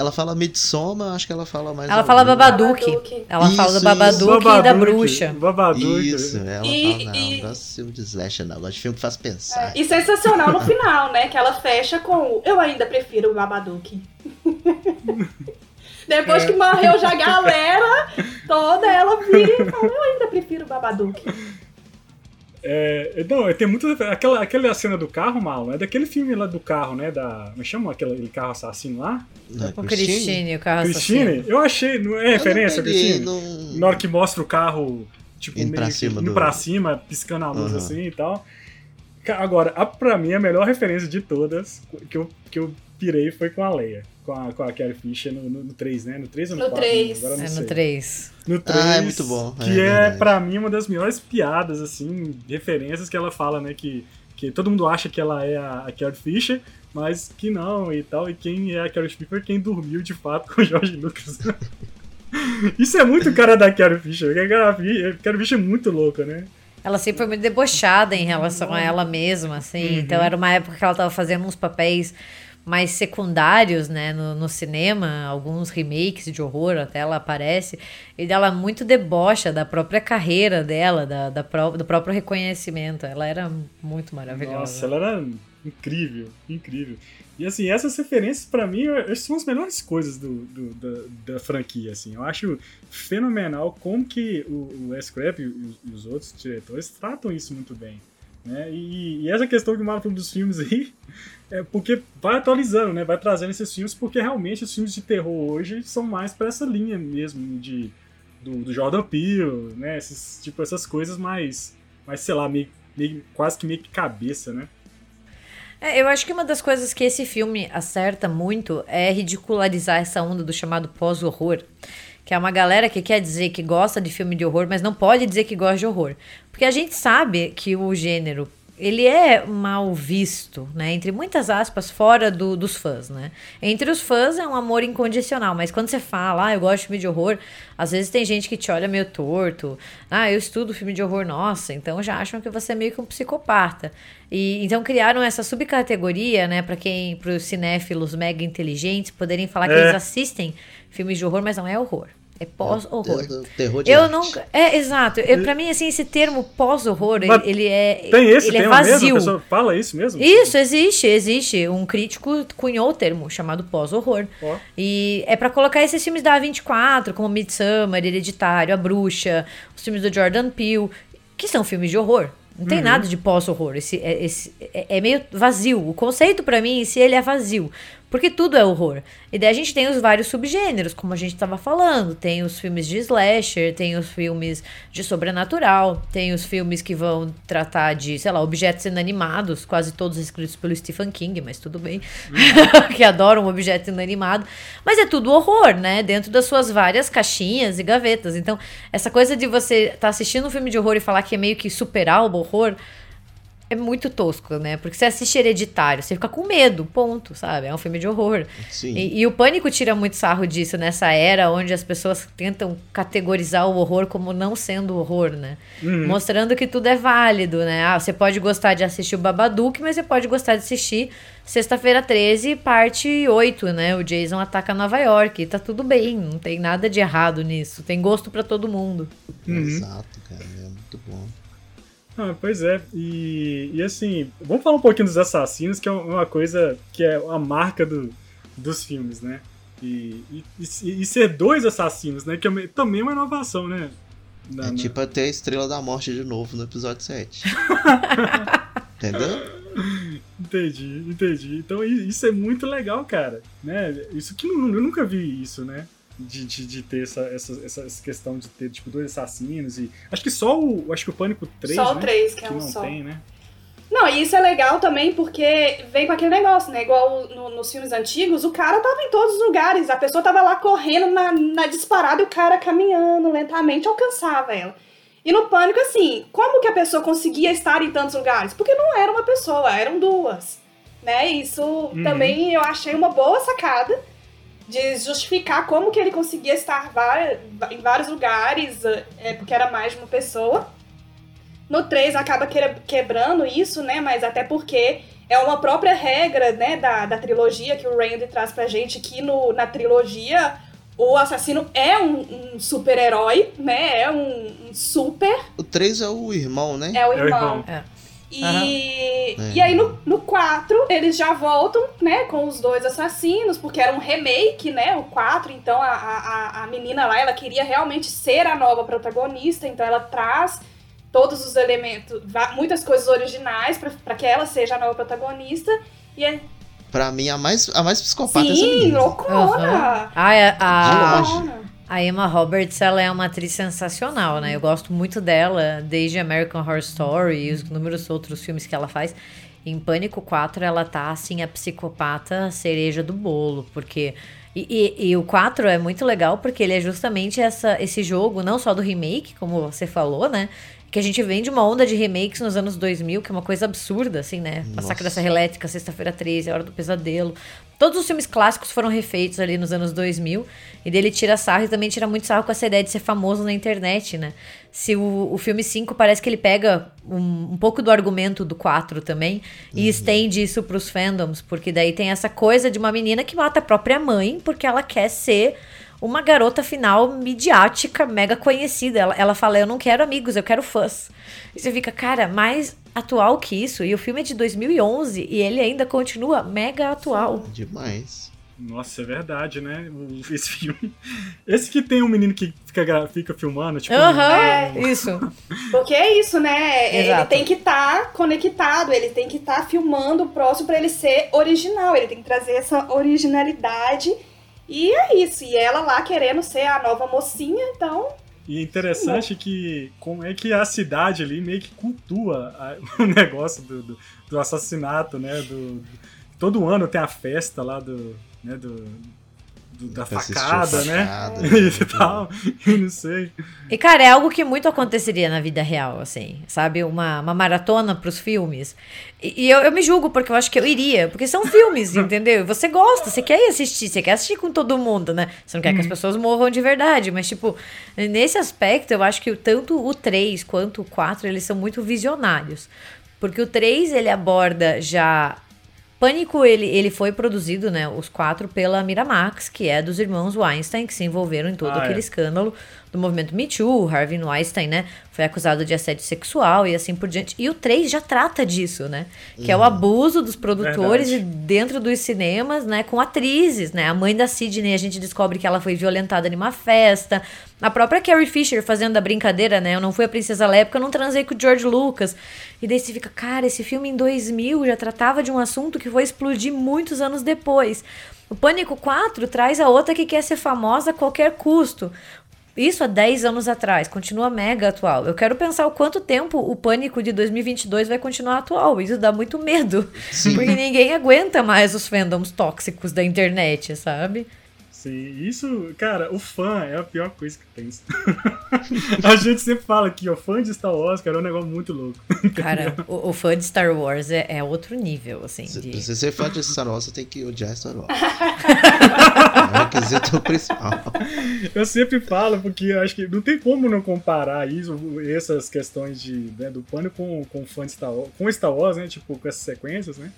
[SPEAKER 2] Ela fala Midsommar, acho que ela fala mais.
[SPEAKER 3] Ela fala. Babadook.
[SPEAKER 4] Babadook.
[SPEAKER 3] Ela
[SPEAKER 2] Isso,
[SPEAKER 3] fala do
[SPEAKER 2] isso.
[SPEAKER 3] Babadook e da bruxa.
[SPEAKER 1] Babadook.
[SPEAKER 2] Isso, ela
[SPEAKER 4] E-
[SPEAKER 2] fala, não,
[SPEAKER 4] e-
[SPEAKER 2] não gosto de filme de slasher, não. Gosto de filme que faz pensar.
[SPEAKER 4] E sensacional no final, né? Que ela fecha com Eu ainda prefiro o Babadook. Depois que morreu já a galera toda, ela vira e fala, eu ainda prefiro o Babadook.
[SPEAKER 1] É, não, tem muito. Aquela, aquela cena do carro, mal, é daquele filme lá do carro, né? Da. Como chama aquele carro assassino lá?
[SPEAKER 2] Não é
[SPEAKER 3] O Christine, o carro
[SPEAKER 1] Christine?
[SPEAKER 3] assassino.
[SPEAKER 1] Eu achei. Não é
[SPEAKER 2] Eu não
[SPEAKER 1] referência,
[SPEAKER 2] peguei,
[SPEAKER 1] Christine?
[SPEAKER 2] não-
[SPEAKER 1] Na hora que mostra o carro, tipo,
[SPEAKER 2] Indo
[SPEAKER 1] meio
[SPEAKER 2] pra cima
[SPEAKER 1] indo
[SPEAKER 2] do-
[SPEAKER 1] pra cima, piscando a luz
[SPEAKER 2] Aham.
[SPEAKER 1] assim e tal. Agora, a, pra mim, a melhor referência de todas que eu, que eu pirei foi com a Leia. Com a, com a Carrie Fisher no, no, no 3, né? No 3 ou no
[SPEAKER 4] No
[SPEAKER 1] 4?
[SPEAKER 4] 3.
[SPEAKER 1] Agora eu não
[SPEAKER 3] É
[SPEAKER 1] sei.
[SPEAKER 3] no 3.
[SPEAKER 1] No 3,
[SPEAKER 2] Ah, é muito bom, é
[SPEAKER 1] Que é,
[SPEAKER 2] verdade.
[SPEAKER 1] pra mim, uma das melhores piadas, assim, referências que ela fala, né? Que, que todo mundo acha que ela é a, a Carrie Fisher, mas que não e tal. E quem é a Carrie Fisher é quem dormiu de fato com o George Lucas. Isso é muito cara da Carrie Fisher, a Carrie Fisher- a Carrie Fisher é muito louca, né?
[SPEAKER 3] Ela sempre foi muito debochada em relação a ela mesma, assim.
[SPEAKER 1] Uhum.
[SPEAKER 3] Então era uma época que ela tava fazendo uns papéis mais secundários, né, no, no cinema, alguns remakes de horror, até ela aparece, e ela muito debocha da própria carreira dela, da, da pró- do próprio reconhecimento. Ela era muito maravilhosa.
[SPEAKER 1] Nossa, ela era incrível, incrível. E assim, essas referências pra mim são as melhores coisas do, do- da, da franquia, assim. Eu acho fenomenal como que o, o Craven e e os outros diretores tratam isso muito bem. Né? E, e essa questão que o falou dos filmes aí, é porque vai atualizando, né? Vai trazendo esses filmes, porque realmente os filmes de terror hoje são mais pra essa linha mesmo de, do, do Jordan Peele, né? Esses, tipo, essas coisas mais, mais sei lá, meio, meio- quase que meio que cabeça, né?
[SPEAKER 3] É, eu acho que uma das coisas que esse filme acerta muito é ridicularizar essa onda do chamado pós-horror. Que é uma galera que quer dizer que gosta de filme de horror, mas não pode dizer que gosta de horror. Porque a gente sabe que o gênero, ele é mal visto, né? Entre muitas aspas, fora do- dos fãs, né? Entre os fãs é um amor incondicional, mas quando você fala, ah, eu gosto de filme de horror, às vezes tem gente que te olha meio torto. Ah, eu estudo filme de horror, nossa, então já acham que você é meio que um psicopata. E então criaram essa subcategoria, né, para quem, para os cinéfilos mega inteligentes poderem falar que
[SPEAKER 1] É.
[SPEAKER 3] eles assistem filmes de horror, mas não é horror. É pós-horror.
[SPEAKER 2] Ter- Terror de
[SPEAKER 3] Eu
[SPEAKER 2] arte.
[SPEAKER 3] nunca. É, exato. Eu, pra mim, assim, esse termo pós-horror, ele, é.
[SPEAKER 1] Tem esse
[SPEAKER 3] ele é
[SPEAKER 1] mesmo?
[SPEAKER 3] Vazio.
[SPEAKER 1] pessoa fala isso mesmo?
[SPEAKER 3] Isso, existe, existe. Um crítico cunhou o termo chamado pós-horror.
[SPEAKER 1] Ó.
[SPEAKER 3] E é pra colocar esses filmes da A24, como Midsummer, Hereditário, A Bruxa, os filmes do Jordan Peele, que são filmes de horror. Não tem nada de pós-horror. Esse, é, esse, é, é meio vazio. O conceito, pra mim, si, ele é vazio. Porque tudo é horror. E daí a gente tem os vários subgêneros, como a gente tava falando. Tem os filmes de slasher, tem os filmes de sobrenatural, tem os filmes que vão tratar de, sei lá, objetos inanimados, quase todos escritos pelo Stephen King, mas tudo bem. que adoram objeto inanimado. Mas é tudo horror, né? Dentro das suas várias caixinhas e gavetas. Então, essa coisa de você estar tá assistindo um filme de horror e falar que é meio que superar o horror é muito tosco, né? Porque você assiste Hereditário, você fica com medo, ponto, sabe? É um filme de horror.
[SPEAKER 2] Sim.
[SPEAKER 3] E, e o Pânico tira muito sarro disso nessa era onde as pessoas tentam categorizar o horror como não sendo horror, né? Mostrando que tudo é válido, né? Ah, você pode gostar de assistir o Babadook, mas você pode gostar de assistir Sexta-feira 13, parte 8, né? O Jason ataca Nova York. E tá tudo bem, não tem nada de errado nisso. Tem gosto pra todo mundo.
[SPEAKER 2] Exato, cara. É muito bom.
[SPEAKER 1] Ah, pois é, e, e assim, vamos falar um pouquinho dos assassinos, que é uma coisa que é a marca do, dos filmes, né? E, e, e, e ser dois assassinos, né? Que é também é uma inovação, né?
[SPEAKER 2] Na, é tipo até a Estrela da Morte de novo no episódio 7. Entendeu?
[SPEAKER 1] Entendi, entendi. Então isso é muito legal, cara. Né? Isso que eu nunca vi isso, né? De, de, de ter essa, essa, essa questão de ter tipo dois assassinos e. Acho que só o. Acho que o Pânico 3.
[SPEAKER 4] Só
[SPEAKER 1] o
[SPEAKER 4] né? 3, que,
[SPEAKER 1] que
[SPEAKER 4] é um
[SPEAKER 1] não
[SPEAKER 4] só.
[SPEAKER 1] tem, né?
[SPEAKER 4] Não, e isso é legal também porque vem com aquele negócio, né? Igual no, nos filmes antigos, o cara tava em todos os lugares. A pessoa tava lá correndo na, na disparada e o cara caminhando lentamente alcançava ela. E no pânico, assim, como que a pessoa conseguia estar em tantos lugares? Porque não era uma pessoa, eram duas. Né? Isso uhum. também eu achei uma boa sacada de justificar como que ele conseguia estar em vários lugares, é, porque era mais de uma pessoa. No 3 acaba quebrando isso, né? Mas até porque é uma própria regra, né, da, da trilogia que o Randy traz pra gente, que no, na trilogia o assassino é um, um super-herói, né? É um, um, super.
[SPEAKER 2] O 3 é o irmão, né?
[SPEAKER 4] É o irmão. É o irmão. É. E, uhum. e aí no, no 4 eles já voltam, né, com os dois assassinos, porque era um remake, né, o 4, então a, a, a menina lá, ela queria realmente ser a nova protagonista, então ela traz todos os elementos, muitas coisas originais para que ela seja a nova protagonista. E é...
[SPEAKER 2] Pra mim, a mais, a mais psicopata
[SPEAKER 4] Sim,
[SPEAKER 2] é essa menina.
[SPEAKER 4] loucona! Uhum.
[SPEAKER 3] Ah, é, a, a Emma Roberts, ela é uma atriz sensacional, né? Eu gosto muito dela, desde American Horror Story e os números outros filmes que ela faz. Em Pânico 4, ela tá, assim, a psicopata cereja do bolo, porque... E, e, e, o 4 é muito legal porque ele é justamente essa, esse jogo, não só do remake, como você falou, né? que a gente vem de uma onda de remakes nos anos 2000, que é uma coisa absurda, assim, né? Nossa. Massacre da Serra Elétrica, Sexta-feira 13, A Hora do Pesadelo. Todos os filmes clássicos foram refeitos ali nos anos 2000. E dele tira sarro e também tira muito sarro com essa ideia de ser famoso na internet, né? Se o, o filme 5 parece que ele pega um, um pouco do argumento do 4 também e uhum. estende isso pros fandoms, porque daí tem essa coisa de uma menina que mata a própria mãe porque ela quer ser uma garota final midiática, mega conhecida. Ela, ela fala: Eu não quero amigos, eu quero fãs. E você fica, cara, mais atual que isso. E o filme é de 2011 e ele ainda continua mega atual.
[SPEAKER 2] Demais.
[SPEAKER 1] Nossa, é verdade, né? Esse filme. Esse que tem um menino que fica, fica filmando, tipo.
[SPEAKER 3] Aham, uhum, é, isso.
[SPEAKER 4] Porque é isso, né? Exato. Ele tem que estar tá conectado, ele tem que estar tá filmando o próximo para ele ser original. Ele tem que trazer essa originalidade e é isso. E ela lá querendo ser a nova mocinha, então.
[SPEAKER 1] E é interessante que como é que a cidade ali meio que cultua a, o negócio do, do, do assassinato, né? Do, do, todo ano tem a festa lá do, né, do, da facada, né? Facada, e tal, não sei.
[SPEAKER 3] E, cara, é algo que muito aconteceria na vida real, assim, sabe? Uma, uma maratona pros filmes. E, e eu, eu me julgo porque eu acho que eu iria, porque são filmes, entendeu? Você gosta, você quer ir assistir, você quer assistir com todo mundo, né? Você não quer que as uhum. pessoas morram de verdade, mas, tipo, nesse aspecto, eu acho que tanto o 3 quanto o 4, eles são muito visionários. Porque o 3, ele aborda já Pânico, ele, ele foi produzido, né, os quatro, pela Miramax, que é dos irmãos Weinstein, que se envolveram em todo ah, aquele é. escândalo do movimento Me Too. Harvey Weinstein, né, foi acusado de assédio sexual e assim por diante. E o 3 já trata disso, né, que é o uhum. abuso dos produtores dentro dos cinemas, né, com atrizes, né. A mãe da Sidney, a gente descobre que ela foi violentada em uma festa. A própria Carrie Fisher fazendo a brincadeira, né, eu não fui a princesa Leia porque eu não transei com o George Lucas. E daí você fica, cara, esse filme em 2000 já tratava de um assunto que foi explodir muitos anos depois. O Pânico 4 traz a outra que quer ser famosa a qualquer custo. Isso há 10 anos atrás, continua mega atual. Eu quero pensar o quanto tempo o Pânico de 2022 vai continuar atual. Isso dá muito medo. Sim. Porque ninguém aguenta mais os fandoms tóxicos da internet, sabe?
[SPEAKER 1] Sim, isso, cara, o fã é a pior coisa que tem. a gente sempre fala que o fã de Star Wars, cara, é um negócio muito louco.
[SPEAKER 3] Cara, o, o, fã de Star Wars é, é outro nível, assim.
[SPEAKER 2] Se, de... se ser fã de Star Wars, você tem que odiar Star Wars. é o requisito principal.
[SPEAKER 1] Eu sempre falo, porque acho que não tem como não comparar isso, essas questões de, né, do pânico com, com fã de Star Wars, com Star Wars, né, tipo, com essas sequências, né.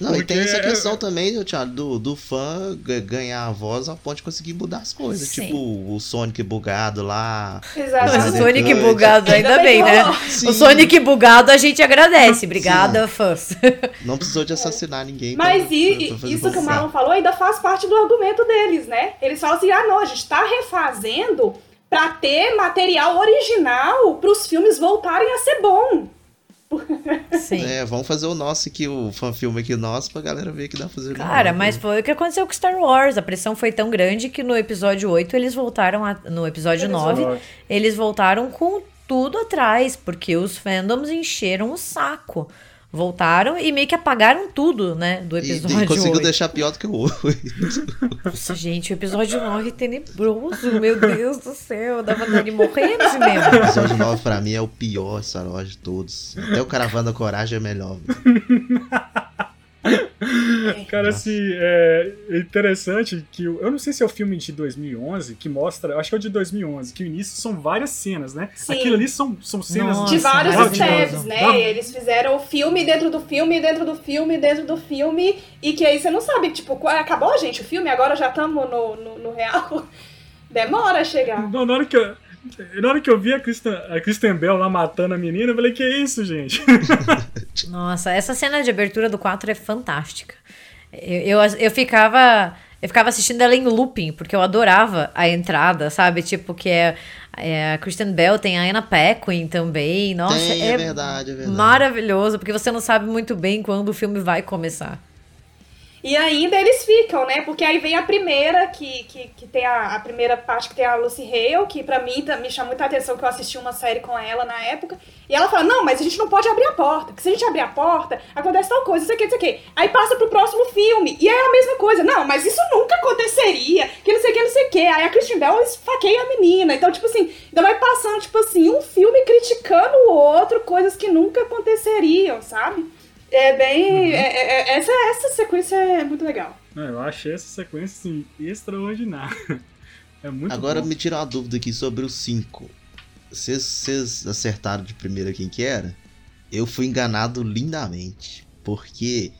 [SPEAKER 2] Não, Porque e tem essa questão é... também, Thiago, do, do fã ganhar a voz ponto de conseguir mudar as coisas.
[SPEAKER 3] Sim.
[SPEAKER 2] Tipo o Sonic bugado lá.
[SPEAKER 3] O
[SPEAKER 4] Exatamente.
[SPEAKER 3] Sonic
[SPEAKER 2] Exatamente.
[SPEAKER 3] bugado, ainda
[SPEAKER 4] Ainda
[SPEAKER 3] bem, né?
[SPEAKER 2] Sim.
[SPEAKER 3] O Sonic bugado a gente agradece. Obrigada, fãs.
[SPEAKER 2] Não precisou de assassinar ninguém.
[SPEAKER 4] Mas
[SPEAKER 2] pra-
[SPEAKER 4] e,
[SPEAKER 2] pra-
[SPEAKER 4] isso que o. Marlon falou ainda faz parte do argumento deles, né? Eles falam assim: ah, não, a gente tá refazendo pra ter material original pros filmes voltarem a ser bom.
[SPEAKER 3] Sim.
[SPEAKER 2] É, vamos fazer o nosso aqui, o fanfilme aqui nosso, pra galera ver que dá pra fazer.
[SPEAKER 3] Cara,
[SPEAKER 2] legal.
[SPEAKER 3] mas foi o que aconteceu com Star Wars. A pressão foi tão grande que no episódio 8 eles voltaram. A, no episódio
[SPEAKER 4] Eles
[SPEAKER 3] 9,
[SPEAKER 1] voltaram.
[SPEAKER 3] eles voltaram com tudo atrás, porque os fandoms encheram o saco. Voltaram e meio que apagaram tudo, né? Do
[SPEAKER 2] E,
[SPEAKER 3] episódio
[SPEAKER 2] e conseguiu
[SPEAKER 3] 8.
[SPEAKER 2] deixar pior do que o 8.
[SPEAKER 3] Nossa, gente, o episódio 9 é tenebroso, meu Deus do céu. Dá vontade de morrer no cinema.
[SPEAKER 2] O episódio 9 pra mim é o pior Star Wars de todos. Até o Caravana da Coragem é melhor.
[SPEAKER 1] Cara, assim, é interessante que o- eu não sei se é o filme de 2011 que mostra, acho que é o de 2011, que o início são várias cenas, né?
[SPEAKER 4] Sim.
[SPEAKER 1] Aquilo ali são, são cenas
[SPEAKER 3] Nossa,
[SPEAKER 4] de vários steps, né? Eles fizeram o filme dentro do filme, dentro do filme, dentro do filme, e que aí você não sabe, tipo, acabou, gente, o filme, agora já estamos no, no, no real. Demora a chegar.
[SPEAKER 1] Na hora que eu, na hora que eu vi a Kristen, a Kristen Bell lá matando a menina, eu falei, que isso, gente?
[SPEAKER 3] Nossa, essa cena de abertura do 4 é fantástica. Eu, eu, eu ficava. Eu ficava assistindo ela em looping, porque eu adorava a entrada, sabe? Tipo, que é, é a Kristen Bell, tem a Anna Paquin também. Nossa,
[SPEAKER 2] Tem,
[SPEAKER 3] é,
[SPEAKER 2] é verdade, é verdade.
[SPEAKER 3] maravilhoso, porque você não sabe muito bem quando o filme vai começar.
[SPEAKER 4] E ainda eles ficam, né? Porque aí vem a primeira, que, que, que tem a, a primeira parte que tem a Lucy Hale, que pra mim tá- me chama muita atenção, que eu assisti uma série com ela na época. E ela fala, não, mas a gente não pode abrir a porta, porque se a gente abrir a porta, acontece tal coisa, isso aqui, isso aqui. Aí passa pro próximo filme, e é a mesma coisa. Não, mas isso nunca aconteceria, que não sei o que, não sei o que. Aí a Christian Bell esfaqueia a menina. Então, tipo assim, ainda vai passando, tipo assim, um filme criticando o outro, coisas que nunca aconteceriam, sabe? É bem. é- é- é- essa, essa sequência é muito legal.
[SPEAKER 1] Eu achei essa sequência, assim, extraordinária. É muito
[SPEAKER 2] Agora
[SPEAKER 1] bom.
[SPEAKER 2] me tira uma dúvida aqui sobre o 5. Vocês- Vocês acertaram de primeira quem que era? Eu fui enganado lindamente. Porque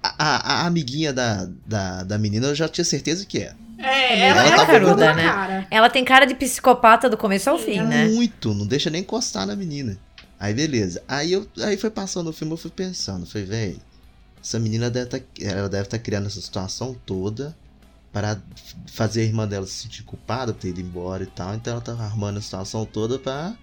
[SPEAKER 2] a, a- a amiguinha da, da, da menina eu já tinha certeza que era.
[SPEAKER 4] É,
[SPEAKER 3] ela
[SPEAKER 4] ela,
[SPEAKER 3] tá
[SPEAKER 4] ela ficou
[SPEAKER 3] caruda, né?
[SPEAKER 4] cara.
[SPEAKER 3] Ela tem cara de psicopata do começo ao fim, né?
[SPEAKER 2] Muito, não deixa nem encostar na menina. Aí beleza. Aí eu aí foi passando o filme, eu fui pensando, falei, velho, essa menina deve tá, ela deve estar criando essa situação toda para fazer a irmã dela se sentir culpada por ter ido embora e tal. Então ela tá armando a situação toda pra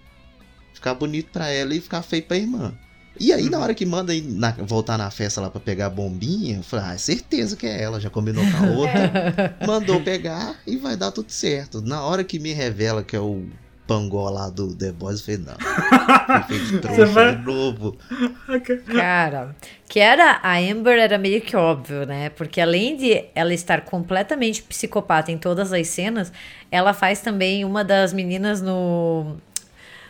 [SPEAKER 2] ficar bonito pra ela e ficar feio pra irmã. E aí, na hora que manda na- voltar na festa lá pra pegar a bombinha, eu falei, ah, é certeza que é ela, já combinou com a outra mandou pegar e vai dar tudo certo. Na hora que me revela que é o pangó lá do The Boys, eu falei, não. Fui feito trouxa
[SPEAKER 1] vai-
[SPEAKER 2] de novo.
[SPEAKER 3] Cara, que era a Amber era meio que óbvio, né? Porque além de ela estar completamente psicopata em todas as cenas, ela faz também uma das meninas no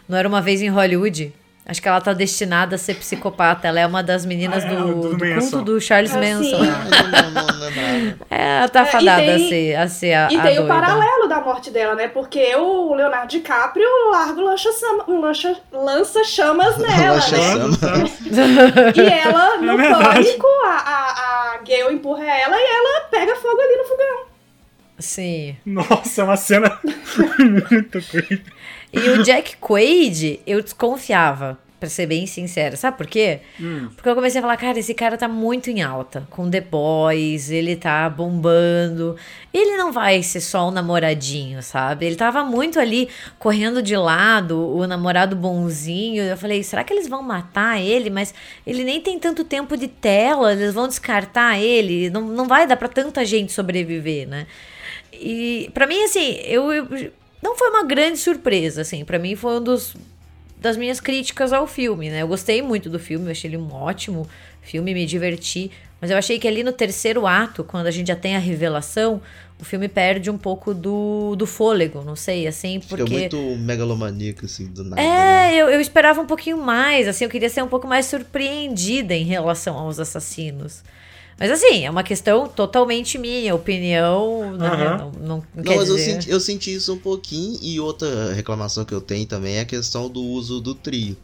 [SPEAKER 3] não era uma vez em Hollywood. Acho que ela tá destinada a ser psicopata. Ela é uma das meninas
[SPEAKER 1] Ah, é,
[SPEAKER 3] do,
[SPEAKER 1] do
[SPEAKER 3] do culto do Charles
[SPEAKER 4] Ah,
[SPEAKER 3] Manson.
[SPEAKER 2] lembrava.
[SPEAKER 3] É, ela tá
[SPEAKER 4] É, e
[SPEAKER 3] fadada a ser, a, ser a,
[SPEAKER 4] E
[SPEAKER 3] a
[SPEAKER 4] tem o paralelo da morte dela, né? Porque o Leonardo DiCaprio larga o lança, lança, chamas nela,
[SPEAKER 2] Lança
[SPEAKER 4] né?
[SPEAKER 2] chama.
[SPEAKER 4] E ela, no
[SPEAKER 1] É
[SPEAKER 4] pânico, a, a, a Gale empurra ela e ela pega fogo ali no fogão.
[SPEAKER 3] Sim.
[SPEAKER 1] Nossa, é uma cena muito creepy.
[SPEAKER 3] E o Jack Quaid, eu desconfiava, pra ser bem sincera. Sabe por quê?
[SPEAKER 1] Hum.
[SPEAKER 3] Porque eu comecei a falar, cara, esse cara tá muito em alta com The Boys, ele tá bombando. Ele não vai ser só um namoradinho, sabe? Ele tava muito ali correndo de lado, o namorado bonzinho. Eu falei, será que eles vão matar ele? Mas ele nem tem tanto tempo de tela, eles vão descartar ele. Não, não vai dar pra tanta gente sobreviver, né? E pra mim, assim, eu, eu- não foi uma grande surpresa, assim. Pra mim foi um dos das minhas críticas ao filme, né? Eu gostei muito do filme, eu achei ele um ótimo filme, me diverti. Mas eu achei que ali no terceiro ato, quando a gente já tem a revelação, o filme perde um pouco do, do fôlego, não sei, assim,
[SPEAKER 2] Fica
[SPEAKER 3] porque.
[SPEAKER 2] muito megalomaníaco, assim, do nada. né?
[SPEAKER 3] É, eu, eu esperava um pouquinho mais, assim, eu queria ser um pouco mais surpreendida em relação aos assassinos. Mas assim, é uma questão totalmente minha, opinião, né?
[SPEAKER 1] Aham.
[SPEAKER 3] não, não, não
[SPEAKER 2] Não,
[SPEAKER 3] quer
[SPEAKER 2] mas eu
[SPEAKER 3] dizer...
[SPEAKER 2] senti, eu senti isso um pouquinho. E outra reclamação que eu tenho também é a questão do uso do trio.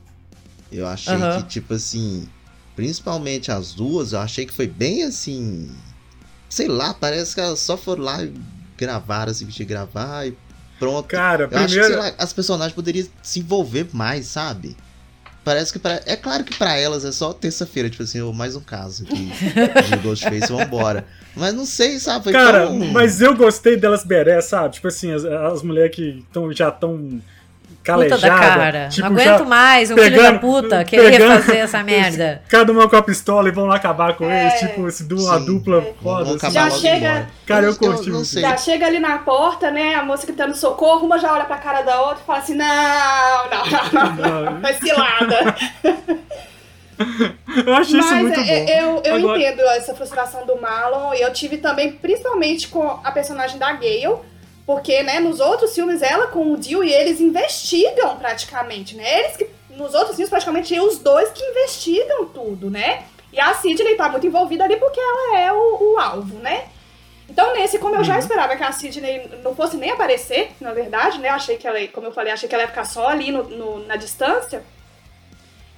[SPEAKER 2] Eu achei
[SPEAKER 3] Aham.
[SPEAKER 2] que, tipo assim, principalmente as duas, eu achei que foi bem assim. Sei lá, parece que elas só foram lá e gravaram assim que gravar e pronto.
[SPEAKER 1] Cara,
[SPEAKER 2] Eu
[SPEAKER 1] primeiro.
[SPEAKER 2] acho que, sei lá, as personagens poderiam se envolver mais, sabe? Parece que pra... É claro que pra elas é só terça-feira, tipo assim, ô, mais um caso aqui de Ghostface, vambora. Mas não sei, sabe? Foi
[SPEAKER 1] Cara,
[SPEAKER 2] tão...
[SPEAKER 1] mas eu gostei delas beré, sabe? Tipo assim, as, as mulheres que tão, já estão
[SPEAKER 3] Puta
[SPEAKER 1] calejadas.
[SPEAKER 3] da cara.
[SPEAKER 1] Tipo,
[SPEAKER 3] não aguento mais um filho da
[SPEAKER 1] pegando-
[SPEAKER 3] puta querer
[SPEAKER 1] pegando-
[SPEAKER 3] fazer essa merda.
[SPEAKER 1] Cada uma com a pistola e vão lá acabar com
[SPEAKER 4] É.
[SPEAKER 1] eles. Tipo, se dão uma dupla foda. assim.
[SPEAKER 4] Já chega-.
[SPEAKER 1] Cara, eu curti
[SPEAKER 2] não.
[SPEAKER 4] Já chega ali na porta, né? A moça gritando socorro, uma já olha pra cara da outra e fala assim: não, não, não, não, não. Vai cilada.
[SPEAKER 1] Eu achei isso
[SPEAKER 4] Mas
[SPEAKER 1] muito
[SPEAKER 4] é,
[SPEAKER 1] bom.
[SPEAKER 4] eu, eu
[SPEAKER 1] Agora-
[SPEAKER 4] entendo essa frustração do Marlon. E eu tive também, principalmente com a personagem da Gale. Porque, né, nos outros filmes, ela com o Dio e eles investigam praticamente, né? Eles que. Nos outros filmes, praticamente, os dois que investigam tudo, né? E a Sidney tá muito envolvida ali porque ela é o, o alvo, né? Então, nesse, como eu já esperava que a Sidney não fosse nem aparecer, na verdade, né? Eu achei que ela, como eu falei, achei que ela ia ficar só ali no, no- na distância.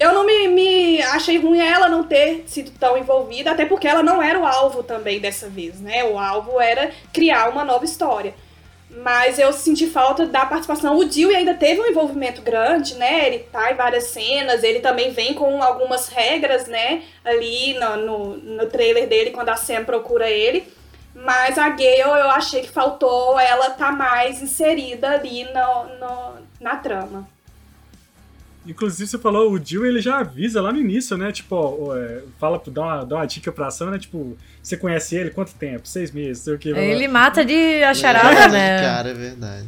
[SPEAKER 4] Eu não me, me achei ruim ela não ter sido tão envolvida, até porque ela não era o alvo também dessa vez, né? O alvo era criar uma nova história. Mas eu senti falta da participação. O Dewey ainda teve um envolvimento grande, né? Ele tá em várias cenas, ele também vem com algumas regras, né? Ali no, no, no trailer dele, quando a Sam procura ele. Mas a Gale, eu achei que faltou ela tá mais inserida ali no, no, na trama.
[SPEAKER 1] Inclusive, você falou, o Jill ele já avisa lá no início, né? Tipo, ó, é, fala, dá uma, dá uma dica pra ação, né? Tipo, você conhece ele quanto tempo? Seis meses, sei o que.
[SPEAKER 3] Ele mata de a
[SPEAKER 2] É,
[SPEAKER 3] charada, né?
[SPEAKER 2] Cara, é verdade.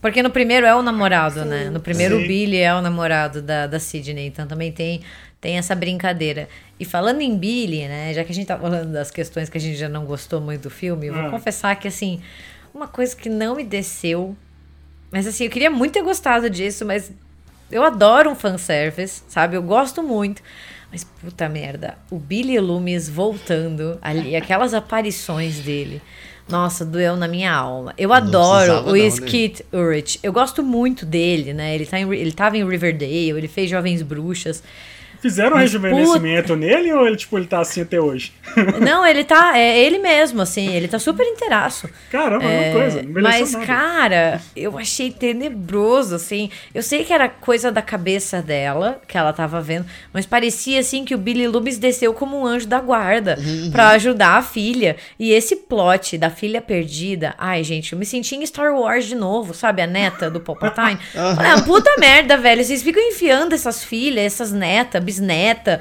[SPEAKER 3] Porque no primeiro é o namorado, né? No primeiro o
[SPEAKER 1] Sim.
[SPEAKER 3] Billy é o namorado da, da Sidney, então também tem, tem essa brincadeira. E falando em Billy, né? Já que a gente tá falando das questões que a gente já não gostou muito do filme, eu vou
[SPEAKER 1] Ah.
[SPEAKER 3] confessar que, assim, uma coisa que não me desceu. Mas assim, eu queria muito ter gostado disso, mas eu adoro um fanservice, sabe? Eu gosto muito. Mas puta merda, o Billy Loomis voltando ali, aquelas aparições dele. Nossa, doeu na minha alma. Eu adoro
[SPEAKER 2] precisava
[SPEAKER 3] o
[SPEAKER 2] não, né?
[SPEAKER 3] Skeet Ulrich. Eu gosto muito dele, né? Ele, tá em, ele tava em Riverdale, ele fez Jovens Bruxas.
[SPEAKER 1] Fizeram um rejuvenescimento nele ou ele, tipo, ele tá assim até hoje?
[SPEAKER 3] Não, ele tá. É ele mesmo, assim. Ele tá super inteiraço.
[SPEAKER 1] Caramba, é,
[SPEAKER 3] É,
[SPEAKER 1] uma coisa.
[SPEAKER 3] Mas,
[SPEAKER 1] nada.
[SPEAKER 3] cara, eu achei tenebroso, assim. Eu sei que era coisa da cabeça dela, que ela tava vendo, mas parecia, assim, que o Billy Loomis desceu como um anjo da guarda
[SPEAKER 1] Uhum.
[SPEAKER 3] pra ajudar a filha. E esse plot da filha perdida, ai, gente, eu me senti em Star Wars de novo, sabe? A neta do Palpatine. Ah, puta merda, velho. Vocês ficam enfiando essas filhas, essas netas, bisneta,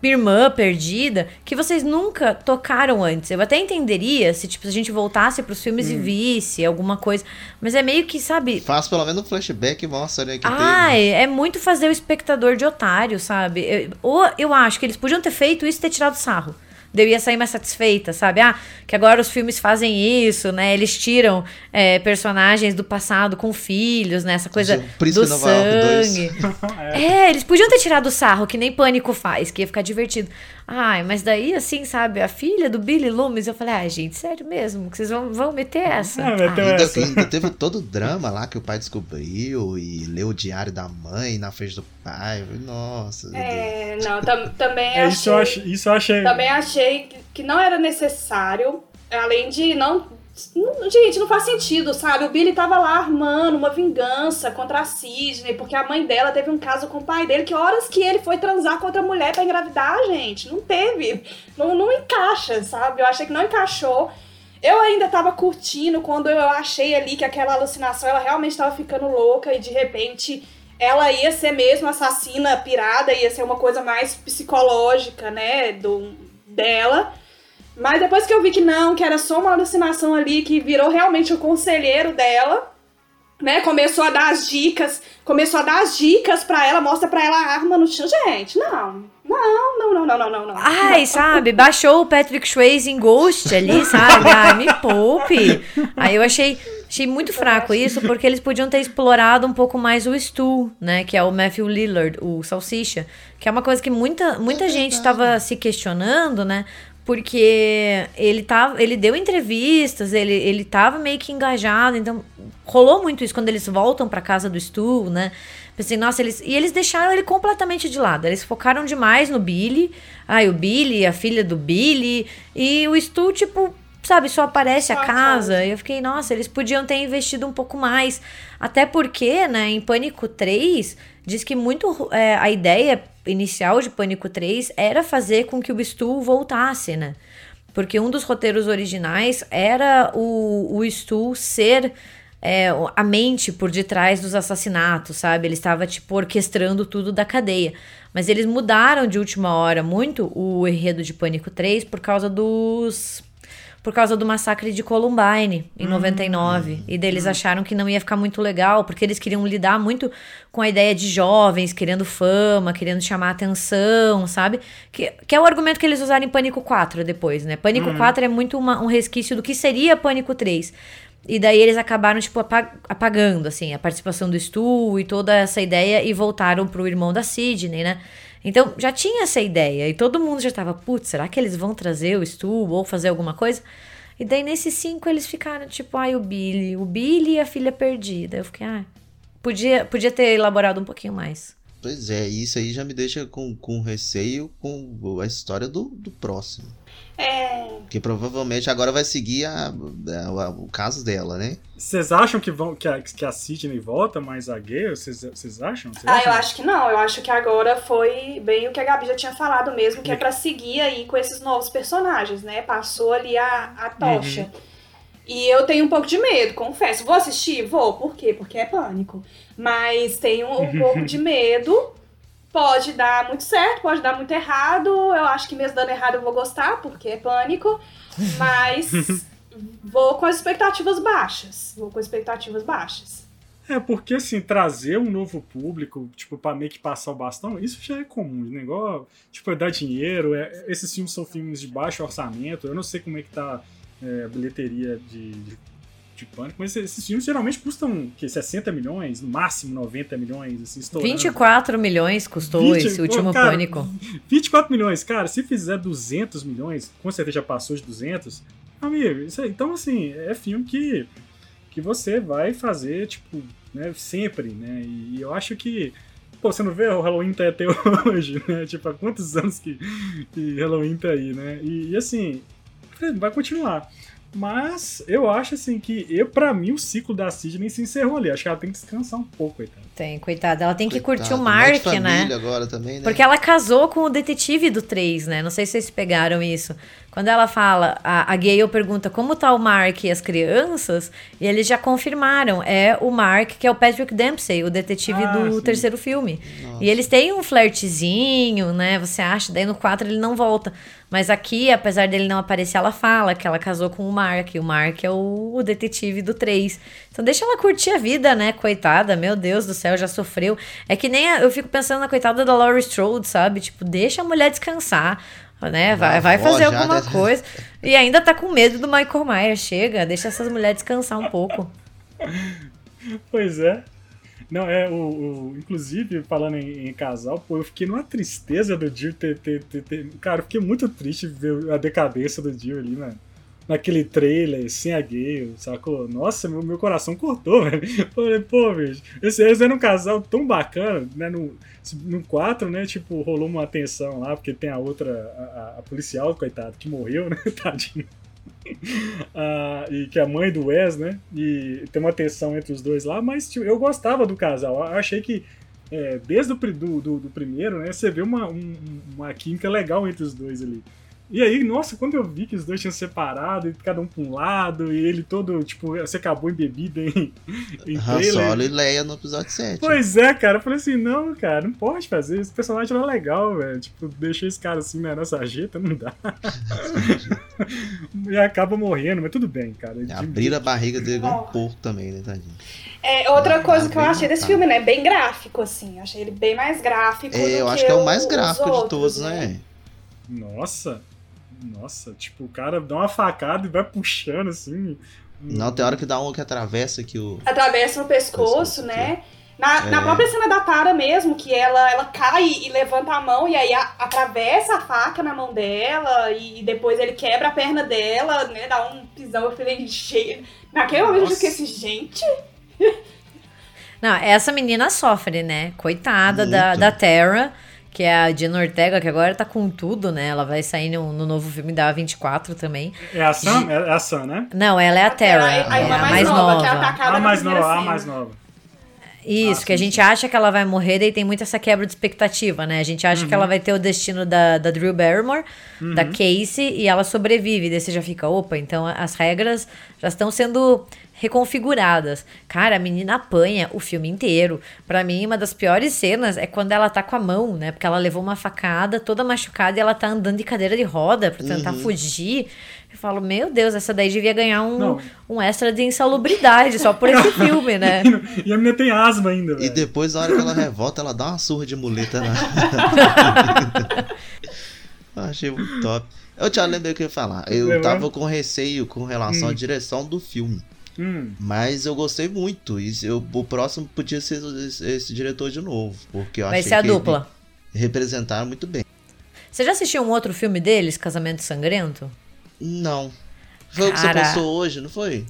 [SPEAKER 3] irmã perdida, que vocês nunca tocaram antes. Eu até entenderia se, tipo, a gente voltasse pros filmes e
[SPEAKER 1] Hum.
[SPEAKER 3] visse alguma coisa. Mas é meio que, sabe.
[SPEAKER 2] Faz pelo menos um flashback e mostra, né, que
[SPEAKER 3] Ai, é muito fazer o espectador de otário, sabe? Eu- ou eu acho que eles podiam ter feito isso e ter tirado sarro. Eu ia sair mais satisfeita, sabe? Ah, que agora os filmes fazem isso, né? Eles tiram é, personagens do passado com filhos, né? Essa coisa do
[SPEAKER 2] Nova York dois.
[SPEAKER 3] sangue. É, eles podiam ter tirado o sarro, que nem Pânico faz, que ia ficar divertido. Ai, mas daí, assim, sabe, a filha do Billy Loomis, eu falei, ai, gente, sério mesmo, que vocês vão, vão meter essa?
[SPEAKER 1] Ah, meteu
[SPEAKER 3] Ai,
[SPEAKER 2] Ainda,
[SPEAKER 1] essa.
[SPEAKER 2] ainda teve todo o drama lá que o pai descobriu e leu o diário da mãe na frente do pai. Nossa.
[SPEAKER 4] É, não, tam- também
[SPEAKER 1] É,
[SPEAKER 4] achei.
[SPEAKER 1] isso, eu achei, isso eu achei.
[SPEAKER 4] Também achei que- que não era necessário, além de não. Gente, não faz sentido, sabe? O Billy tava lá armando uma vingança contra a Sidney, porque a mãe dela teve um caso com o pai dele, que horas que ele foi transar com outra mulher pra engravidar, gente? Não teve. Não, não encaixa, sabe? Eu achei que não encaixou. Eu ainda tava curtindo quando eu achei ali que aquela alucinação ela realmente tava ficando louca e de repente ela ia ser mesmo assassina pirada, ia ser uma coisa mais psicológica, né, do, dela. Mas depois que eu vi que não, que era só uma alucinação ali, que virou realmente o conselheiro dela, né? Começou a dar as dicas, começou a dar as dicas para ela, mostra para ela a arma no chão. Gente, não. Não, não, não, não, não, não.
[SPEAKER 3] Ai, não. sabe, baixou o Patrick Swayze em Ghost ali, sabe? Ai, me poupe. Aí eu achei, achei muito fraco isso, porque eles podiam ter explorado um pouco mais o Stu, né? Que é o Matthew Lillard, o Salsicha. Que é uma coisa que muita, muita é gente estava se questionando, né? Porque ele tava, ele deu entrevistas, ele, ele tava meio que engajado, então rolou muito isso quando eles voltam pra casa do Stu, né? Pensei, nossa, eles. E eles deixaram ele completamente de lado. Eles focaram demais no Billy. Ai, o Billy, a filha do Billy. E o Stu, tipo, sabe, só aparece
[SPEAKER 4] Só
[SPEAKER 3] a casa. E eu fiquei, nossa, eles podiam ter investido um pouco mais. Até porque, né, em Pânico 3, diz que muito é, a ideia inicial de Pânico 3 era fazer com que o Stu voltasse, né? Porque um dos roteiros originais era o, o Stu ser é, a mente por detrás dos assassinatos, sabe? Ele estava, tipo, orquestrando tudo da cadeia. Mas eles mudaram de última hora muito o enredo de Pânico 3 por causa dos. Por causa do massacre de Columbine, em 99. E daí eles acharam que não ia ficar muito legal, porque eles queriam lidar muito com a ideia de jovens, querendo fama, querendo chamar atenção, sabe? Que, que é o argumento que eles usaram em Pânico 4 depois, né? Pânico 4 é muito uma- um resquício do que seria Pânico 3. E daí eles acabaram, tipo, apa- apagando, assim, a participação do Stu e toda essa ideia e voltaram pro irmão da Sidney, né? Então já tinha essa ideia e todo mundo já tava, putz, será que eles vão trazer o Stu ou fazer alguma coisa? E daí nesses cinco eles ficaram, tipo, ai, o Billy, o Billy e a filha perdida. Eu fiquei, ah, podia, podia ter elaborado um pouquinho mais.
[SPEAKER 2] Pois é, isso aí já me deixa com, com receio com a história do, do próximo.
[SPEAKER 4] É,
[SPEAKER 2] Porque provavelmente agora vai seguir a, a- o caso dela, né?
[SPEAKER 1] Vocês acham que, vão, que, a, que a Sidney volta mais a Gale? Vocês vocês acham? Vocês
[SPEAKER 4] Ah, eu
[SPEAKER 1] acham?
[SPEAKER 4] acho que não. Eu acho que agora foi bem o que a Gabi já tinha falado mesmo, que é pra seguir aí com esses novos personagens, né? Passou ali a, a tocha. E eu tenho um pouco de medo, confesso. Vou assistir? Vou. Por quê? Porque é pânico. Mas tenho um pouco de medo. Pode dar muito certo, pode dar muito errado. Eu acho que mesmo dando errado eu vou gostar, porque é pânico. Mas vou com as expectativas baixas. Vou com expectativas baixas.
[SPEAKER 1] É, porque assim, trazer um novo público, tipo, pra meio que passar o bastão, isso já é comum, né? Igual, tipo, é dar dinheiro, é- esses filmes são filmes de baixo orçamento, eu não sei como é que tá é, a bilheteria de, de, de pânico, mas esses filmes geralmente custam, que 60 milhões, no máximo 90 milhões, assim, estourando.
[SPEAKER 3] 24 milhões custou
[SPEAKER 1] 20,
[SPEAKER 3] esse último
[SPEAKER 1] cara,
[SPEAKER 3] pânico.
[SPEAKER 1] 24 milhões, cara, se fizer 200 milhões, com certeza já passou de 200, amigo, isso aí, então assim, é filme que, que você vai fazer, tipo, né, sempre, né, e eu acho que, pô, você não vê o Halloween tá até hoje, né, tipo, há quantos anos que, que Halloween tá aí, né, e, e assim, vai continuar. Mas eu acho assim que, eu, pra mim, o ciclo da Sidney se encerrou ali. Acho que ela tem que descansar um pouco, coitada.
[SPEAKER 3] Tem, coitada. Ela tem que curtir o Mark, né?
[SPEAKER 2] família agora também, né?
[SPEAKER 3] Porque ela casou com o detetive do 3, né? Não sei se vocês pegaram isso. Quando ela fala, a, a Gale pergunta como tá o Mark e as crianças, e eles já confirmaram. É o Mark, que é o Patrick Dempsey, o detetive
[SPEAKER 1] Ah,
[SPEAKER 3] do
[SPEAKER 1] sim.
[SPEAKER 3] terceiro filme.
[SPEAKER 2] Nossa.
[SPEAKER 3] E eles têm um flertezinho, né? Você acha, daí no 4 ele não volta. Mas aqui, apesar dele não aparecer, ela fala que ela casou com o Mark. E o Mark é o, o detetive do 3. Então deixa ela curtir a vida, né? Coitada, meu Deus do céu, já sofreu. É que nem a- eu fico pensando na coitada da Laurie Strode, sabe? Tipo, deixa a mulher descansar. Né? Vai, vai fazer
[SPEAKER 2] já,
[SPEAKER 3] alguma coisa. E ainda tá com medo do Michael Myers. Chega, deixa essas mulheres descansar um pouco.
[SPEAKER 1] Pois é. Não, é, o, o- inclusive, falando em, em casal, pô, eu fiquei numa tristeza do Dio ter, ter, ter, ter- Cara, eu fiquei muito triste ver a decadência do Dio ali, mano. Naquele trailer, sem a Gale, sacou? Nossa, meu, meu coração cortou, velho. Falei, pô, bicho, esse- eles eram um casal tão bacana, né? No, no 4, né? Tipo, rolou uma tensão lá, porque tem a outra, a- a policial, coitado, que morreu, né? Tadinho. Ah, e que é a mãe do Wes, né? E tem uma tensão entre os dois lá, mas tipo, eu gostava do casal. Eu achei que é, desde o do, do, do primeiro, né? Você vê uma, um- uma química legal entre os dois ali. E aí, nossa, quando eu vi que os dois tinham separado, e cada um pra um lado, e ele todo, tipo, você acabou em bebida em, em
[SPEAKER 2] Han. Solo e Leia no episódio 7.
[SPEAKER 1] Pois é, cara. Eu falei assim, não, cara, não pode fazer. Esse personagem era legal, velho. Tipo, deixei esse cara assim na na sarjeta, não dá. e acaba morrendo, mas tudo bem, cara.
[SPEAKER 2] Abrir a barriga dele igual um porco também, né, tadinho?
[SPEAKER 4] É, outra
[SPEAKER 2] Ah,
[SPEAKER 4] coisa que eu achei desse filme, né? Bem gráfico, assim. Achei ele bem mais gráfico. do
[SPEAKER 2] É, eu acho que é o mais gráfico de
[SPEAKER 4] outros,
[SPEAKER 2] todos, né?
[SPEAKER 1] Nossa. Nossa, tipo, o cara dá uma facada e vai puxando assim.
[SPEAKER 2] Não, tem hora que dá um que atravessa aqui o.
[SPEAKER 4] Atravessa no pescoço,
[SPEAKER 2] Pescoço,
[SPEAKER 4] né? Na, na
[SPEAKER 2] É.
[SPEAKER 4] própria cena da Tara mesmo, que ela, ela cai e levanta a mão e aí a- atravessa a faca na mão dela e depois ele quebra a perna dela, né? Dá um pisão. Eu falei, gente. Naquele momento eu
[SPEAKER 1] Nossa.
[SPEAKER 4] esqueci, gente.
[SPEAKER 3] Não, essa menina sofre, né? Coitada da, da Terra, que é a Jenna Ortega, que agora tá com tudo, né? Ela vai sair no, no novo filme da 24 também.
[SPEAKER 1] É a Sam? É a Sam, né?
[SPEAKER 3] Não, ela é a Terra.
[SPEAKER 4] A,
[SPEAKER 3] é
[SPEAKER 4] irmã
[SPEAKER 3] a
[SPEAKER 4] mais,
[SPEAKER 3] mais
[SPEAKER 4] nova, é atacada
[SPEAKER 1] A mais nova, a mais nova.
[SPEAKER 3] Isso,
[SPEAKER 1] Ah,
[SPEAKER 3] que a
[SPEAKER 1] sim,
[SPEAKER 3] gente acha que ela vai morrer, daí tem muito essa quebra de expectativa, né? A gente acha que ela vai ter o destino da, da Drew Barrymore, da Casey, e ela sobrevive. Daí você já fica, opa, então as regras já estão sendo reconfiguradas. Cara, a menina apanha o filme inteiro. Pra mim, uma das piores cenas é quando ela tá com a mão, né? Porque ela levou uma facada toda machucada e ela tá andando de cadeira de roda pra tentar fugir. Eu falo, meu Deus, essa daí devia ganhar um,
[SPEAKER 1] Não.
[SPEAKER 3] um extra de insalubridade só por esse filme, né?
[SPEAKER 1] E a menina tem asma ainda,
[SPEAKER 2] E
[SPEAKER 1] velho.
[SPEAKER 2] depois, na hora que ela revolta, ela dá uma surra de muleta na. Eu Achei muito top. Eu já lembrei o que eu ia falar. Eu tava com receio com relação à direção do filme.
[SPEAKER 1] Hum,
[SPEAKER 2] Mas eu gostei muito. E eu, o próximo podia ser esse, esse diretor de novo. Porque eu
[SPEAKER 3] Vai
[SPEAKER 2] achei
[SPEAKER 3] ser a
[SPEAKER 2] que
[SPEAKER 3] dupla.
[SPEAKER 2] eles representaram muito bem.
[SPEAKER 3] Você já assistiu um outro filme deles, Casamento Sangrento?
[SPEAKER 2] Não. Foi o que você
[SPEAKER 3] Cara.
[SPEAKER 2] postou hoje, não foi?